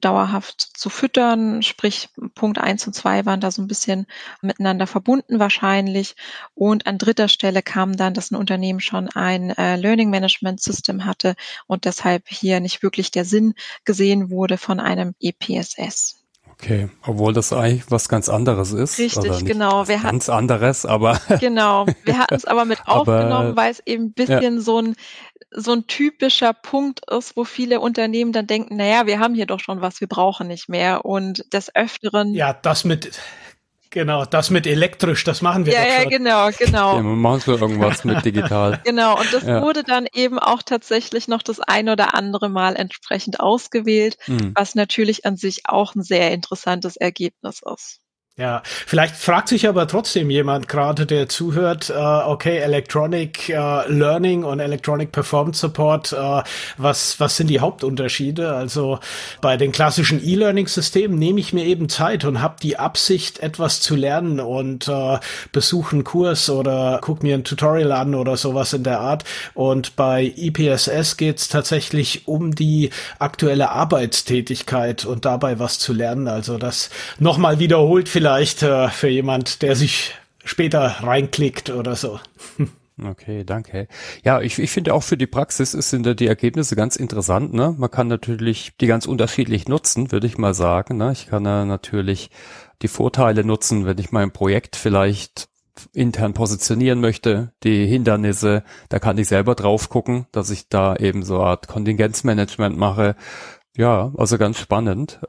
dauerhaft zu füttern. Sprich, Punkt eins und zwei waren da so ein bisschen miteinander verbunden wahrscheinlich. Und an dritter Stelle kam dann, dass ein Unternehmen schon ein äh, Learning Management System hatte und deshalb hier nicht wirklich der Sinn gesehen wurde von einem EPSS. Okay, obwohl das eigentlich was ganz anderes ist. Richtig, genau. Wir ganz anderes, aber. Genau, wir hatten es aber mit aufgenommen, weil es eben ein bisschen ja. so ein so ein typischer Punkt ist, wo viele Unternehmen dann denken, naja, wir haben hier doch schon was, wir brauchen nicht mehr. Und des Öfteren. Ja, das mit, Genau, das mit elektrisch, das machen wir ja, doch schon. Ja, genau, genau. Ja, man macht so irgendwas mit digital. Genau, und das ja. wurde dann eben auch tatsächlich noch das ein oder andere Mal entsprechend ausgewählt, mhm. was natürlich an sich auch ein sehr interessantes Ergebnis ist. Ja, vielleicht fragt sich aber trotzdem jemand gerade, der zuhört, äh, okay, Electronic äh, Learning und Electronic Performance Support, äh, was, was sind die Hauptunterschiede? Also bei den klassischen E-Learning-Systemen nehme ich mir eben Zeit und habe die Absicht, etwas zu lernen und äh, besuche einen Kurs oder guck mir ein Tutorial an oder sowas in der Art. Und bei geht es tatsächlich um die aktuelle Arbeitstätigkeit und dabei was zu lernen. Also das nochmal wiederholt vielleicht vielleicht äh, für jemand, der sich später reinklickt oder so. Okay, danke. Ja, ich, ich finde auch für die Praxis sind da die Ergebnisse ganz interessant. Ne? Man kann natürlich die ganz unterschiedlich nutzen, würde ich mal sagen. Ne? Ich kann ja natürlich die Vorteile nutzen, wenn ich mein Projekt vielleicht intern positionieren möchte, die Hindernisse, da kann ich selber drauf gucken, dass ich da eben so eine Art Kontingenzmanagement mache. Ja, also ganz spannend.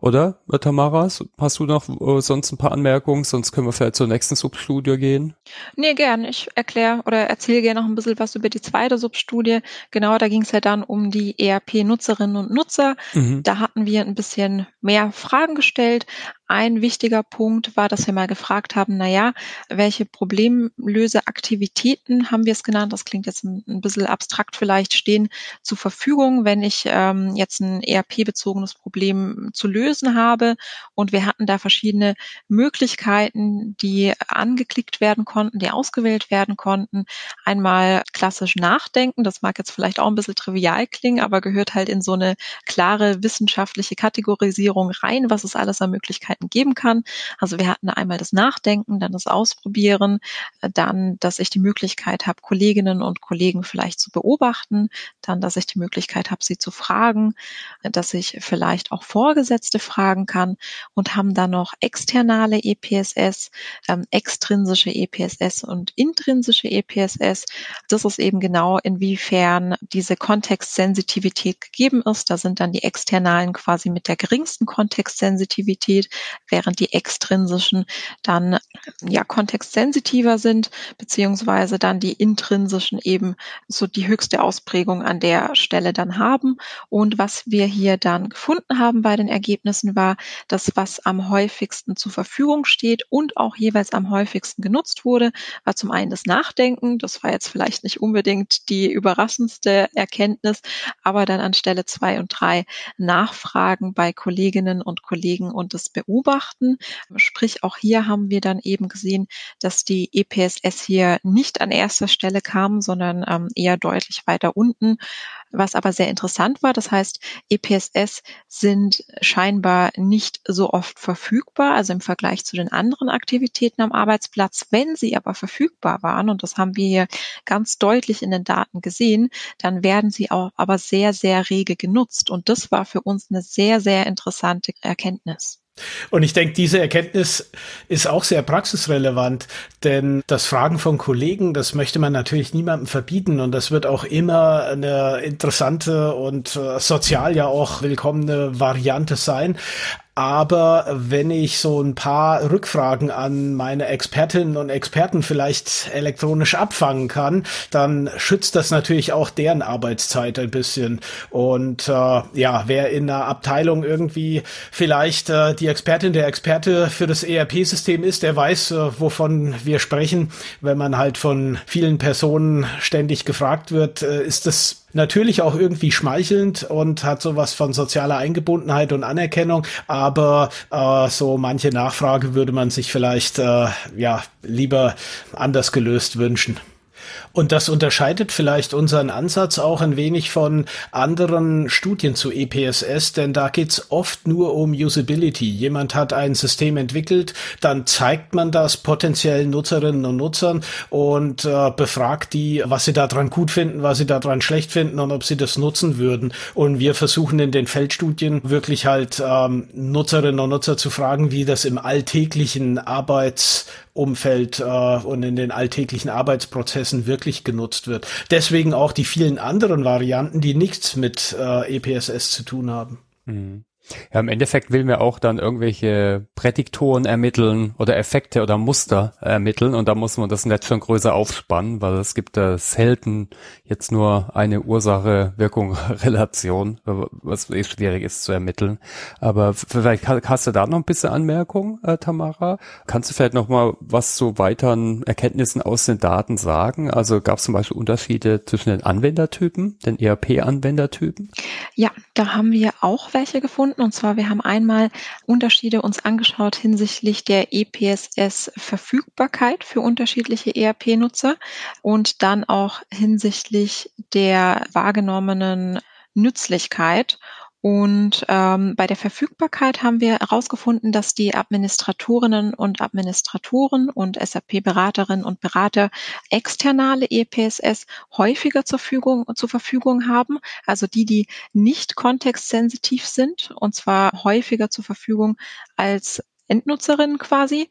Oder, Tamara, hast du noch äh, sonst ein paar Anmerkungen? Sonst können wir vielleicht zur nächsten Substudie gehen. Nee, gern. Ich erkläre oder erzähle gerne noch ein bisschen was über die zweite Substudie. Genau, da ging es ja dann um die ERP-Nutzerinnen und Nutzer. Mhm. Da hatten wir ein bisschen mehr Fragen gestellt. Ein wichtiger Punkt war, dass wir mal gefragt haben, na ja, welche Problemlöseaktivitäten haben wir es genannt? Das klingt jetzt ein, bisschen abstrakt vielleicht, stehen zur Verfügung, wenn ich ähm, jetzt ein ERP-bezogenes Problem zu lösen habe. Und wir hatten da verschiedene Möglichkeiten, die angeklickt werden konnten, die ausgewählt werden konnten. Einmal klassisch nachdenken, das mag jetzt vielleicht auch ein bisschen trivial klingen, aber gehört halt in so eine klare wissenschaftliche Kategorisierung rein, was es alles an Möglichkeiten Möglichkeiten geben kann. Also wir hatten einmal das Nachdenken, dann das Ausprobieren, äh, dann, dass ich die Möglichkeit habe, Kolleginnen und Kollegen vielleicht zu beobachten, dann, dass ich die Möglichkeit habe, sie zu fragen, äh, dass ich vielleicht auch Vorgesetzte fragen kann und haben dann noch externe EPSS, ähm, extrinsische EPSS und intrinsische EPSS. Das ist eben genau, inwiefern diese Kontextsensitivität gegeben ist. Da sind dann die externalen quasi mit der geringsten Kontextsensitivität während die extrinsischen dann ja kontextsensitiver sind, beziehungsweise dann die intrinsischen eben so die höchste Ausprägung an der Stelle dann haben. Und was wir hier dann gefunden haben bei den Ergebnissen war, dass was am häufigsten zur Verfügung steht und auch jeweils am häufigsten genutzt wurde, war zum einen das Nachdenken. Das war jetzt vielleicht nicht unbedingt die überraschendste Erkenntnis, aber dann an Stelle zwei und drei Nachfragen bei Kolleginnen und Kollegen und das Beobachten beobachten. Sprich, auch hier haben wir dann eben gesehen, dass die EPSS hier nicht an erster Stelle kam, sondern ähm, eher deutlich weiter unten. Was aber sehr interessant war, das heißt, EPSS sind scheinbar nicht so oft verfügbar, also im Vergleich zu den anderen Aktivitäten am Arbeitsplatz. Wenn sie aber verfügbar waren, und das haben wir hier ganz deutlich in den Daten gesehen, dann werden sie auch aber sehr, sehr rege genutzt. Und das war für uns eine sehr, sehr interessante Erkenntnis. Und ich denke, diese Erkenntnis ist auch sehr praxisrelevant, denn das Fragen von Kollegen, das möchte man natürlich niemandem verbieten und das wird auch immer eine interessante und äh, sozial ja auch willkommene Variante sein. Aber wenn ich so ein paar Rückfragen an meine Expertinnen und Experten vielleicht elektronisch abfangen kann, dann schützt das natürlich auch deren Arbeitszeit ein bisschen. Und äh, ja, wer in einer Abteilung irgendwie vielleicht äh, die Expertin der Experte für das ERP-System ist, der weiß, äh, wovon wir sprechen. Wenn man halt von vielen Personen ständig gefragt wird, äh, ist das natürlich auch irgendwie schmeichelnd und hat sowas von sozialer Eingebundenheit und Anerkennung, aber äh, so manche Nachfrage würde man sich vielleicht äh, ja lieber anders gelöst wünschen. Und das unterscheidet vielleicht unseren Ansatz auch ein wenig von anderen Studien zu EPSS, denn da geht's oft nur um Usability. Jemand hat ein System entwickelt, dann zeigt man das potenziellen Nutzerinnen und Nutzern und äh, befragt die, was sie daran gut finden, was sie daran schlecht finden und ob sie das nutzen würden. Und wir versuchen in den Feldstudien wirklich halt ähm, Nutzerinnen und Nutzer zu fragen, wie das im alltäglichen Arbeits Umfeld äh, und in den alltäglichen Arbeitsprozessen wirklich genutzt wird. Deswegen auch die vielen anderen Varianten, die nichts mit äh, EPSS zu tun haben. Mhm. Ja, im Endeffekt will mir auch dann irgendwelche Prädiktoren ermitteln oder Effekte oder Muster ermitteln und da muss man das Netz schon größer aufspannen, weil es gibt da selten jetzt nur eine Ursache-Wirkung-Relation, was eh schwierig ist zu ermitteln. Aber vielleicht hast du da noch ein bisschen Anmerkung, äh, Tamara? Kannst du vielleicht noch mal was zu weiteren Erkenntnissen aus den Daten sagen? Also gab es zum Beispiel Unterschiede zwischen den Anwendertypen, den ERP-Anwendertypen? Ja, da haben wir auch welche gefunden gefunden. Und zwar, wir haben einmal Unterschiede uns angeschaut hinsichtlich der EPSS-Verfügbarkeit für unterschiedliche ERP-Nutzer und dann auch hinsichtlich der wahrgenommenen Nützlichkeit. Und ähm, bei der Verfügbarkeit haben wir herausgefunden, dass die Administratorinnen und Administratoren und SAP-Beraterinnen und Berater externe EPSS häufiger zur, Verfügung, zur Verfügung haben, also die, die nicht kontextsensitiv sind, und zwar häufiger zur Verfügung als Endnutzerinnen quasi.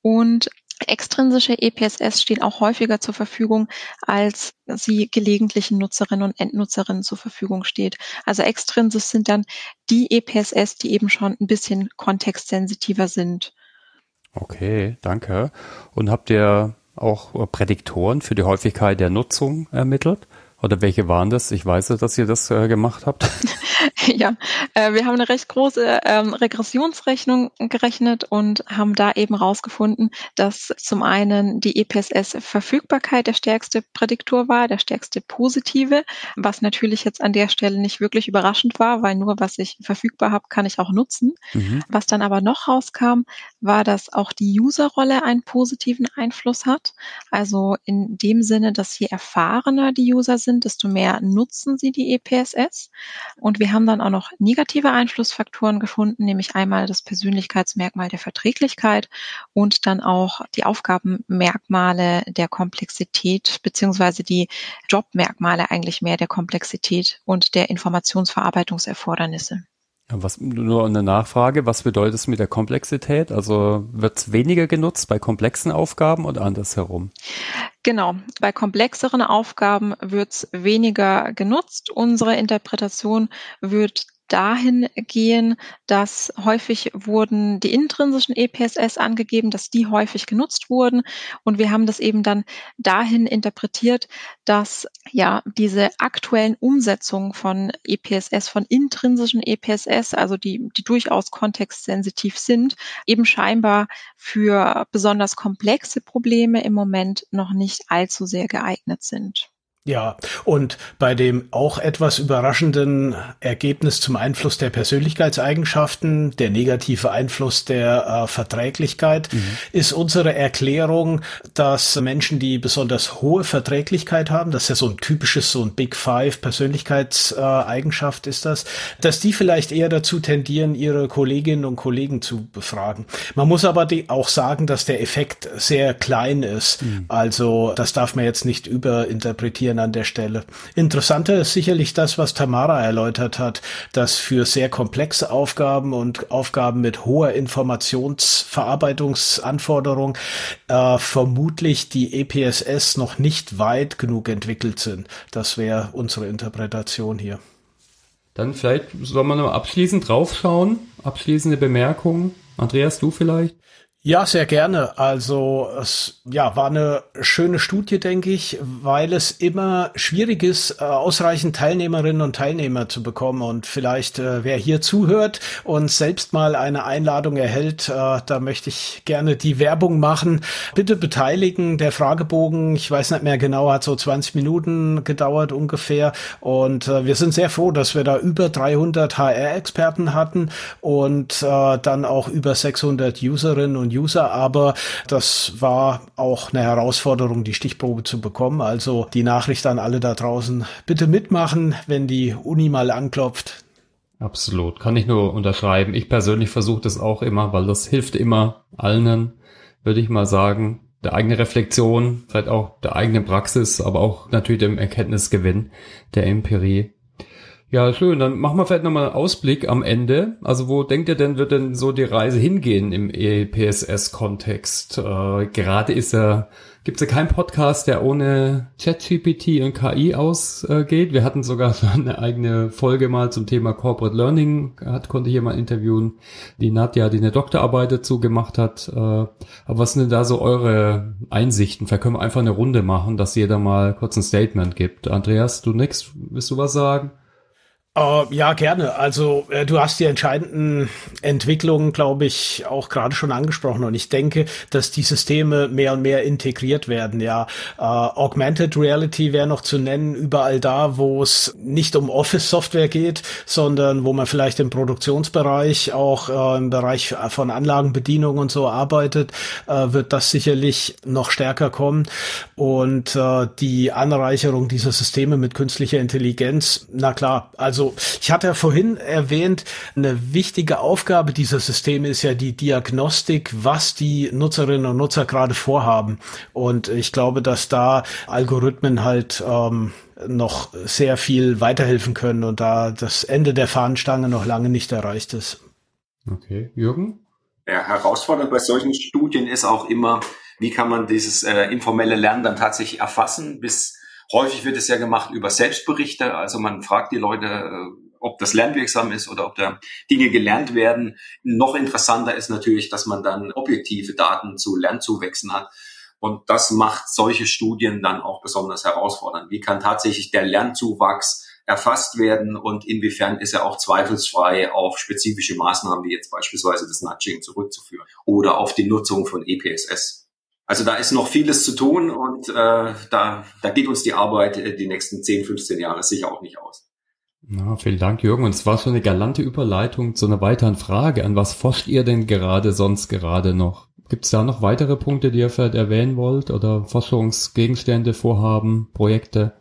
Und Extrinsische EPSS stehen auch häufiger zur Verfügung, als sie gelegentlichen Nutzerinnen und Endnutzerinnen zur Verfügung steht. Also extrinsisch sind dann die EPSS, die eben schon ein bisschen kontextsensitiver sind. Okay, danke. Und habt ihr auch Prädiktoren für die Häufigkeit der Nutzung ermittelt? Oder welche waren das? Ich weiß, dass ihr das äh, gemacht habt. ja, äh, wir haben eine recht große ähm, Regressionsrechnung gerechnet und haben da eben rausgefunden, dass zum einen die EPSS-Verfügbarkeit der stärkste Prädiktor war, der stärkste positive, was natürlich jetzt an der Stelle nicht wirklich überraschend war, weil nur was ich verfügbar habe, kann ich auch nutzen. Mhm. Was dann aber noch rauskam, war, dass auch die User-Rolle einen positiven Einfluss hat. Also in dem Sinne, dass je erfahrener die User sind, desto mehr nutzen sie die EPSS. Und wir haben dann auch noch negative Einflussfaktoren gefunden, nämlich einmal das Persönlichkeitsmerkmal der Verträglichkeit und dann auch die Aufgabenmerkmale der Komplexität beziehungsweise die Jobmerkmale eigentlich mehr der Komplexität und der Informationsverarbeitungserfordernisse. Was, nur eine Nachfrage, was bedeutet es mit der Komplexität? Also wird es weniger genutzt bei komplexen Aufgaben oder andersherum? Genau, bei komplexeren Aufgaben wird es weniger genutzt. Unsere Interpretation wird dahin gehen, dass häufig wurden die intrinsischen EPSS angegeben, dass die häufig genutzt wurden. Und wir haben das eben dann dahin interpretiert, dass ja diese aktuellen Umsetzungen von EPSS, von intrinsischen EPSS, also die, die durchaus kontextsensitiv sind, eben scheinbar für besonders komplexe Probleme im Moment noch nicht allzu sehr geeignet sind. Ja, und bei dem auch etwas überraschenden Ergebnis zum Einfluss der Persönlichkeitseigenschaften, der negative Einfluss der äh, Verträglichkeit, mhm. ist unsere Erklärung, dass Menschen, die besonders hohe Verträglichkeit haben, das ist ja so ein typisches, so ein Big Five Persönlichkeitseigenschaft ist das, dass die vielleicht eher dazu tendieren, ihre Kolleginnen und Kollegen zu befragen. Man muss aber auch sagen, dass der Effekt sehr klein ist. Mhm. Also das darf man jetzt nicht überinterpretieren an der Stelle. Interessanter ist sicherlich das, was Tamara erläutert hat, dass für sehr komplexe Aufgaben und Aufgaben mit hoher Informationsverarbeitungsanforderung äh, vermutlich die EPSS noch nicht weit genug entwickelt sind. Das wäre unsere Interpretation hier. Dann vielleicht soll man noch abschließend draufschauen. Abschließende Bemerkungen. Andreas, du vielleicht? Ja, sehr gerne. Also es ja, war eine schöne Studie, denke ich, weil es immer schwierig ist, äh, ausreichend Teilnehmerinnen und Teilnehmer zu bekommen. Und vielleicht, äh, wer hier zuhört und selbst mal eine Einladung erhält, äh, da möchte ich gerne die Werbung machen. Bitte beteiligen. Der Fragebogen, ich weiß nicht mehr genau, hat so 20 Minuten gedauert ungefähr. Und äh, wir sind sehr froh, dass wir da über 300 HR-Experten hatten und äh, dann auch über 600 Userinnen und User, aber das war auch eine Herausforderung, die Stichprobe zu bekommen. Also die Nachricht an alle da draußen, bitte mitmachen, wenn die Uni mal anklopft. Absolut, kann ich nur unterschreiben. Ich persönlich versuche das auch immer, weil das hilft immer allen, würde ich mal sagen, der eigene Reflexion, vielleicht auch der eigenen Praxis, aber auch natürlich dem Erkenntnisgewinn der Empirie. Ja, schön. Dann machen wir vielleicht nochmal einen Ausblick am Ende. Also wo denkt ihr denn, wird denn so die Reise hingehen im EPSS-Kontext? Äh, gerade ist er, gibt es ja keinen Podcast, der ohne ChatGPT und KI ausgeht. Wir hatten sogar eine eigene Folge mal zum Thema Corporate Learning, hat, konnte ich hier mal interviewen. Die Nadja, die eine Doktorarbeit dazu gemacht hat. Äh, aber was sind denn da so eure Einsichten? Vielleicht können wir einfach eine Runde machen, dass jeder mal kurz ein Statement gibt. Andreas, du nix, willst du was sagen? Uh, ja, gerne. Also äh, du hast die entscheidenden Entwicklungen, glaube ich, auch gerade schon angesprochen. Und ich denke, dass die Systeme mehr und mehr integriert werden. Ja, uh, Augmented Reality wäre noch zu nennen, überall da, wo es nicht um Office-Software geht, sondern wo man vielleicht im Produktionsbereich, auch uh, im Bereich von Anlagenbedienung und so arbeitet, äh, wird das sicherlich noch stärker kommen. Und äh, die Anreicherung dieser Systeme mit künstlicher Intelligenz, na klar, also ich hatte ja vorhin erwähnt, eine wichtige Aufgabe dieser Systeme ist ja die Diagnostik, was die Nutzerinnen und Nutzer gerade vorhaben. Und ich glaube, dass da Algorithmen halt ähm, noch sehr viel weiterhelfen können und da das Ende der Fahnenstange noch lange nicht erreicht ist. Okay, Jürgen? Ja, herausfordernd bei solchen Studien ist auch immer, wie kann man dieses äh, informelle Lernen dann tatsächlich erfassen, bis Häufig wird es ja gemacht über Selbstberichte, also man fragt die Leute, äh, ob das lernwirksam ist oder ob da Dinge gelernt werden. Noch interessanter ist natürlich, dass man dann objektive Daten zu Lernzuwächsen hat. Und das macht solche Studien dann auch besonders herausfordernd. Wie kann tatsächlich der Lernzuwachs erfasst werden und inwiefern ist er auch zweifelsfrei auf spezifische Maßnahmen wie jetzt beispielsweise das Nudging zurückzuführen oder auf die Nutzung von EPSS. Also da ist noch vieles zu tun und äh, da, da geht uns die Arbeit äh, die nächsten 10, 15 Jahre sicher auch nicht aus. Na, vielen Dank, Jürgen. Und es war schon eine galante Überleitung zu einer weiteren Frage. An was forscht ihr denn gerade sonst gerade noch? Gibt es da noch weitere Punkte, die ihr vielleicht erwähnen wollt oder Forschungsgegenstände, Vorhaben, Projekte?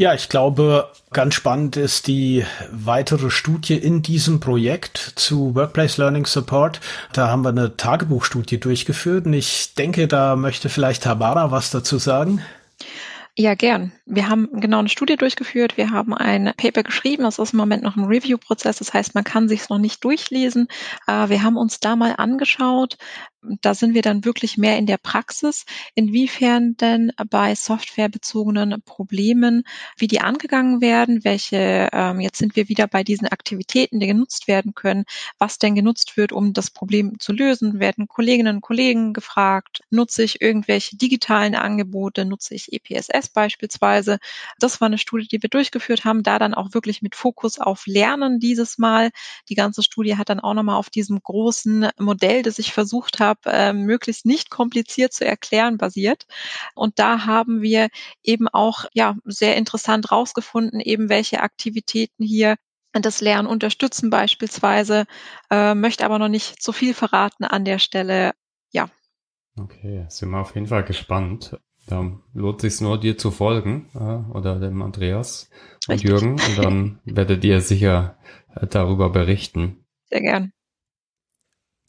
Ja, ich glaube, ganz spannend ist die weitere Studie in diesem Projekt zu Workplace Learning Support. Da haben wir eine Tagebuchstudie durchgeführt und ich denke, da möchte vielleicht Tamara was dazu sagen. Ja, gern. Wir haben genau eine Studie durchgeführt. Wir haben ein Paper geschrieben. Das ist im Moment noch ein Review-Prozess. Das heißt, man kann sich es noch nicht durchlesen. Äh, wir haben uns da mal angeschaut, da sind wir dann wirklich mehr in der Praxis, inwiefern denn bei softwarebezogenen Problemen, wie die angegangen werden, welche, ähm, jetzt sind wir wieder bei diesen Aktivitäten, die genutzt werden können, was denn genutzt wird, um das Problem zu lösen, werden Kolleginnen und Kollegen gefragt, nutze ich irgendwelche digitalen Angebote, nutze ich EPSS beispielsweise. Das war eine Studie, die wir durchgeführt haben, da dann auch wirklich mit Fokus auf Lernen dieses Mal. Die ganze Studie hat dann auch nochmal auf diesem großen Modell, das ich versucht habe, habe, äh, möglichst nicht kompliziert zu erklären basiert. Und da haben wir eben auch ja sehr interessant rausgefunden, eben welche Aktivitäten hier das Lernen unterstützen beispielsweise, äh, möchte aber noch nicht zu viel verraten an der Stelle. Ja. Okay, sind wir auf jeden Fall gespannt. Da lohnt sich nur, dir zu folgen äh, oder dem Andreas und Richtig. Jürgen und dann werdet ihr sicher äh, darüber berichten. Sehr gern.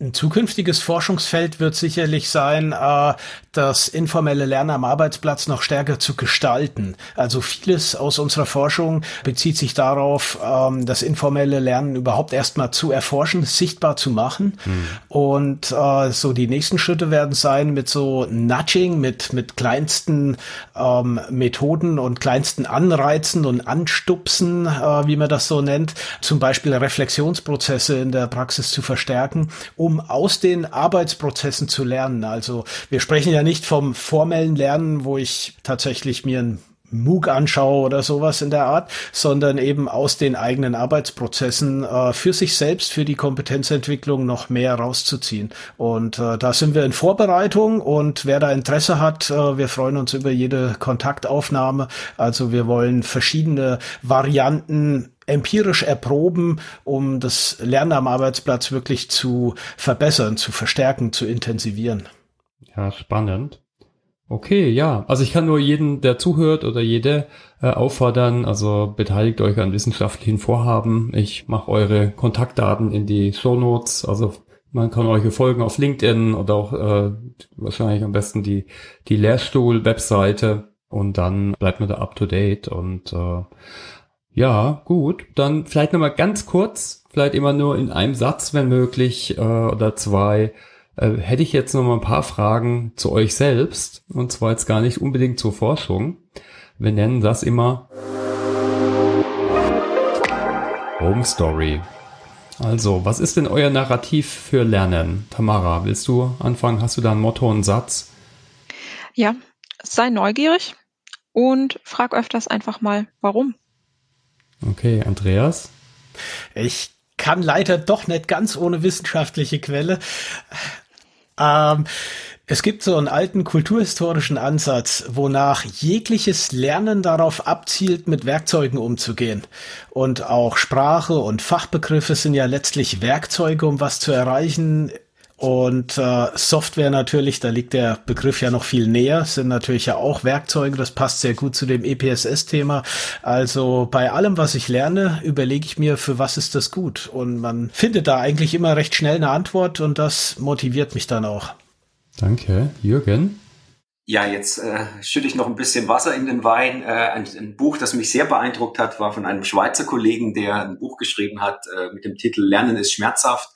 Ein zukünftiges Forschungsfeld wird sicherlich sein, äh, das informelle Lernen am Arbeitsplatz noch stärker zu gestalten. Also vieles aus unserer Forschung bezieht sich darauf, ähm, das informelle Lernen überhaupt erstmal zu erforschen, sichtbar zu machen. Mhm. Und äh, so die nächsten Schritte werden sein mit so Nudging, mit, mit kleinsten ähm, Methoden und kleinsten Anreizen und Anstupsen, äh, wie man das so nennt, zum Beispiel Reflexionsprozesse in der Praxis zu verstärken, um um aus den Arbeitsprozessen zu lernen. Also wir sprechen ja nicht vom formellen Lernen, wo ich tatsächlich mir ein MOOC anschaue oder sowas in der Art, sondern eben aus den eigenen Arbeitsprozessen äh, für sich selbst, für die Kompetenzentwicklung noch mehr rauszuziehen. Und äh, da sind wir in Vorbereitung und wer da Interesse hat, äh, wir freuen uns über jede Kontaktaufnahme. Also wir wollen verschiedene Varianten empirisch erproben, um das Lernen am Arbeitsplatz wirklich zu verbessern, zu verstärken, zu intensivieren. Ja, spannend. Okay, ja. Also ich kann nur jeden, der zuhört oder jede äh, auffordern, also beteiligt euch an wissenschaftlichen Vorhaben. Ich mache eure Kontaktdaten in die Show Notes. Also man kann euch folgen auf LinkedIn oder auch äh, wahrscheinlich am besten die, die Lehrstuhl-Webseite und dann bleibt man da up to date und äh, Ja, gut. Dann vielleicht nochmal ganz kurz, vielleicht immer nur in einem Satz, wenn möglich, äh, oder zwei. Äh, hätte ich jetzt nochmal ein paar Fragen zu euch selbst. Und zwar jetzt gar nicht unbedingt zur Forschung. Wir nennen das immer Home Story. Also, was ist denn euer Narrativ für Lernen? Tamara, willst du anfangen? Hast du da ein Motto, einen Satz? Ja, sei neugierig und frag öfters einfach mal, warum. Okay, Andreas? Ich kann leider doch nicht ganz ohne wissenschaftliche Quelle. Ähm, es gibt so einen alten kulturhistorischen Ansatz, wonach jegliches Lernen darauf abzielt, mit Werkzeugen umzugehen. Und auch Sprache und Fachbegriffe sind ja letztlich Werkzeuge, um was zu erreichen und äh, Software natürlich, da liegt der Begriff ja noch viel näher, sind natürlich ja auch Werkzeuge, das passt sehr gut zu dem EPSS-Thema. Also bei allem, was ich lerne, überlege ich mir, für was ist das gut. Und man findet da eigentlich immer recht schnell eine Antwort und das motiviert mich dann auch. Danke. Jürgen? Ja, jetzt äh, schütte ich noch ein bisschen Wasser in den Wein. Äh, ein, ein, Buch, das mich sehr beeindruckt hat, war von einem Schweizer Kollegen, der ein Buch geschrieben hat äh, mit dem Titel Lernen ist schmerzhaft.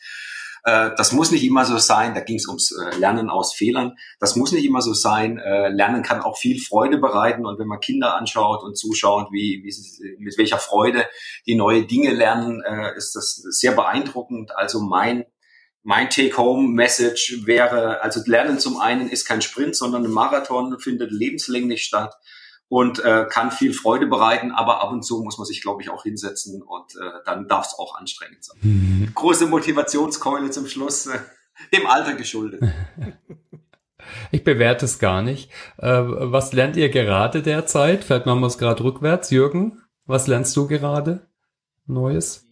Äh, das muss nicht immer so sein. Da ging es ums äh, Lernen aus Fehlern. Das muss nicht immer so sein. Äh, Lernen kann auch viel Freude bereiten. Und wenn man Kinder anschaut und zuschaut, wie, wie sie, mit welcher Freude die neue Dinge lernen, ist das sehr beeindruckend. Also mein mein Take-Home-Message wäre, also Lernen zum einen ist kein Sprint, sondern ein Marathon, findet lebenslänglich statt und äh, kann viel Freude bereiten, aber ab und zu muss man sich, glaube ich, auch hinsetzen und äh, dann darf es auch anstrengend sein. Mhm. Große Motivationskeule zum Schluss, äh, dem Alter geschuldet. Ich bewerte es gar nicht. Äh, was lernt ihr gerade derzeit? Vielleicht machen wir es gerade rückwärts. Jürgen, was lernst du gerade Neues?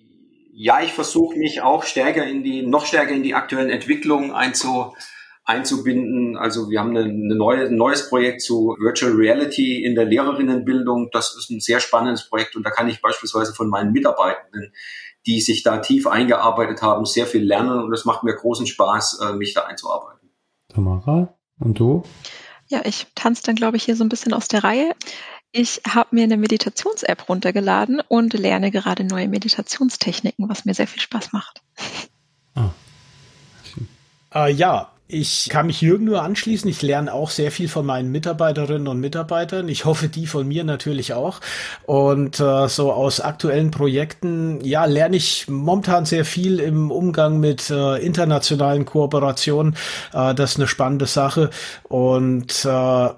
Ja, ich versuche mich auch stärker in die, noch stärker in die aktuellen Entwicklungen einzu, einzubinden. Also wir haben eine, eine neue, ein neues Projekt zu Virtual Reality in der Lehrerinnenbildung. Das ist ein sehr spannendes Projekt und da kann ich beispielsweise von meinen Mitarbeitenden, die sich da tief eingearbeitet haben, sehr viel lernen und es macht mir großen Spaß, äh, mich da einzuarbeiten. Tamara, und du? Ja, ich tanze dann, glaube ich, hier so ein bisschen aus der Reihe. Ich habe mir eine Meditations-App runtergeladen und lerne gerade neue Meditationstechniken, was mir sehr viel Spaß macht. Ah. Äh, ja, ich kann mich Jürgen nur anschließen. Ich lerne auch sehr viel von meinen Mitarbeiterinnen und Mitarbeitern. Ich hoffe, die von mir natürlich auch. Und äh, so aus aktuellen Projekten, ja, lerne ich momentan sehr viel im Umgang mit äh, internationalen Kooperationen. Äh, das ist eine spannende Sache. Und äh,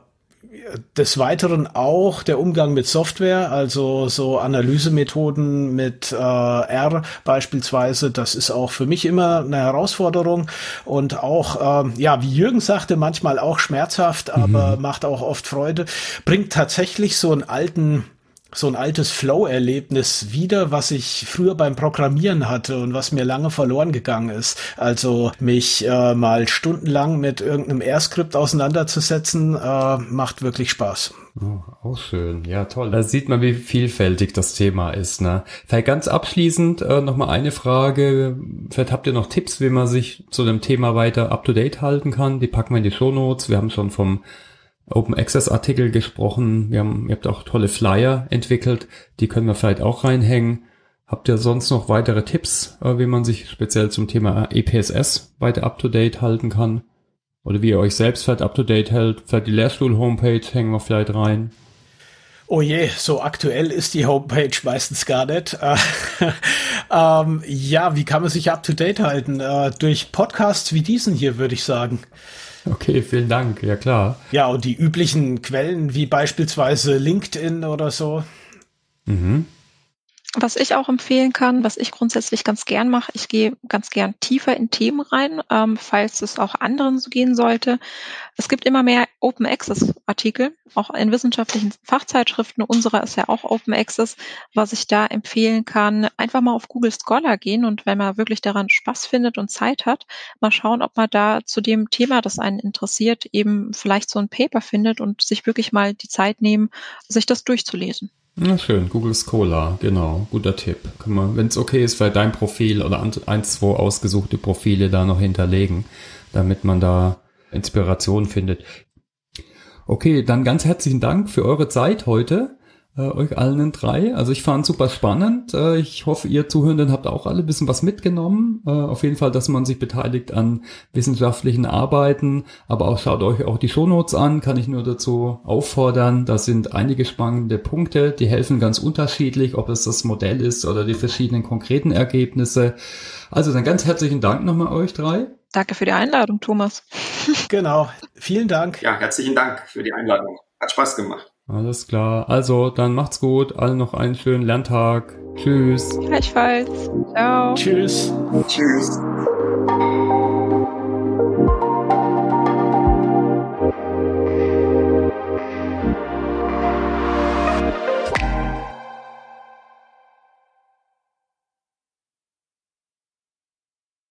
des Weiteren auch der Umgang mit Software, also so Analysemethoden mit äh, R beispielsweise, das ist auch für mich immer eine Herausforderung und auch, äh, ja, wie Jürgen sagte, manchmal auch schmerzhaft, aber mhm. macht auch oft Freude, bringt tatsächlich so einen alten so ein altes Flow-Erlebnis wieder, was ich früher beim Programmieren hatte und was mir lange verloren gegangen ist. Also mich äh, mal stundenlang mit irgendeinem R-Skript auseinanderzusetzen, äh, macht wirklich Spaß. Oh, auch schön. Ja, toll. Da sieht man, wie vielfältig das Thema ist. Ne? Vielleicht ganz abschließend äh, nochmal eine Frage. Vielleicht habt ihr noch Tipps, wie man sich zu dem Thema weiter up-to-date halten kann. Die packen wir in die Show Notes. Wir haben schon vom Open Access Artikel gesprochen. Wir haben, ihr habt auch tolle Flyer entwickelt. Die können wir vielleicht auch reinhängen. Habt ihr sonst noch weitere Tipps, äh, wie man sich speziell zum Thema EPSS weiter up to date halten kann? Oder wie ihr euch selbst vielleicht up to date hält? Vielleicht die Lehrstuhl-Homepage hängen wir vielleicht rein. Oh je, so aktuell ist die Homepage meistens gar nicht. ähm, ja, wie kann man sich up to date halten? Äh, durch Podcasts wie diesen hier, würde ich sagen. Okay, vielen Dank. Ja, klar. Ja, und die üblichen Quellen wie beispielsweise LinkedIn oder so. Mhm. Was ich auch empfehlen kann, was ich grundsätzlich ganz gern mache, ich gehe ganz gern tiefer in Themen rein, ähm, falls es auch anderen so gehen sollte. Es gibt immer mehr Open Access Artikel, auch in wissenschaftlichen Fachzeitschriften. Unserer ist ja auch Open Access. Was ich da empfehlen kann, einfach mal auf Google Scholar gehen und wenn man wirklich daran Spaß findet und Zeit hat, mal schauen, ob man da zu dem Thema, das einen interessiert, eben vielleicht so ein Paper findet und sich wirklich mal die Zeit nehmen, sich das durchzulesen. Ja, schön. Google Scholar, genau. Guter Tipp. Kann wenn es okay ist, vielleicht dein Profil oder ein, zwei ausgesuchte Profile da noch hinterlegen, damit man da Inspiration findet. Okay, dann ganz herzlichen Dank für eure Zeit heute. Äh, euch allen drei. Also ich fand super spannend. Äh, ich hoffe, ihr Zuhörenden habt auch alle ein bisschen was mitgenommen. Äh, auf jeden Fall, dass man sich beteiligt an wissenschaftlichen Arbeiten, aber auch schaut euch auch die Shownotes an, kann ich nur dazu auffordern. Da sind einige spannende Punkte, die helfen ganz unterschiedlich, ob es das Modell ist oder die verschiedenen konkreten Ergebnisse. Also dann ganz herzlichen Dank nochmal euch drei. Danke für die Einladung, Thomas. genau. Vielen Dank. Ja, herzlichen Dank für die Einladung. Hat Spaß gemacht. Alles klar. Also, dann macht's gut. Allen noch einen schönen Lerntag. Tschüss. Gleichfalls. Ciao. Tschüss. Tschüss.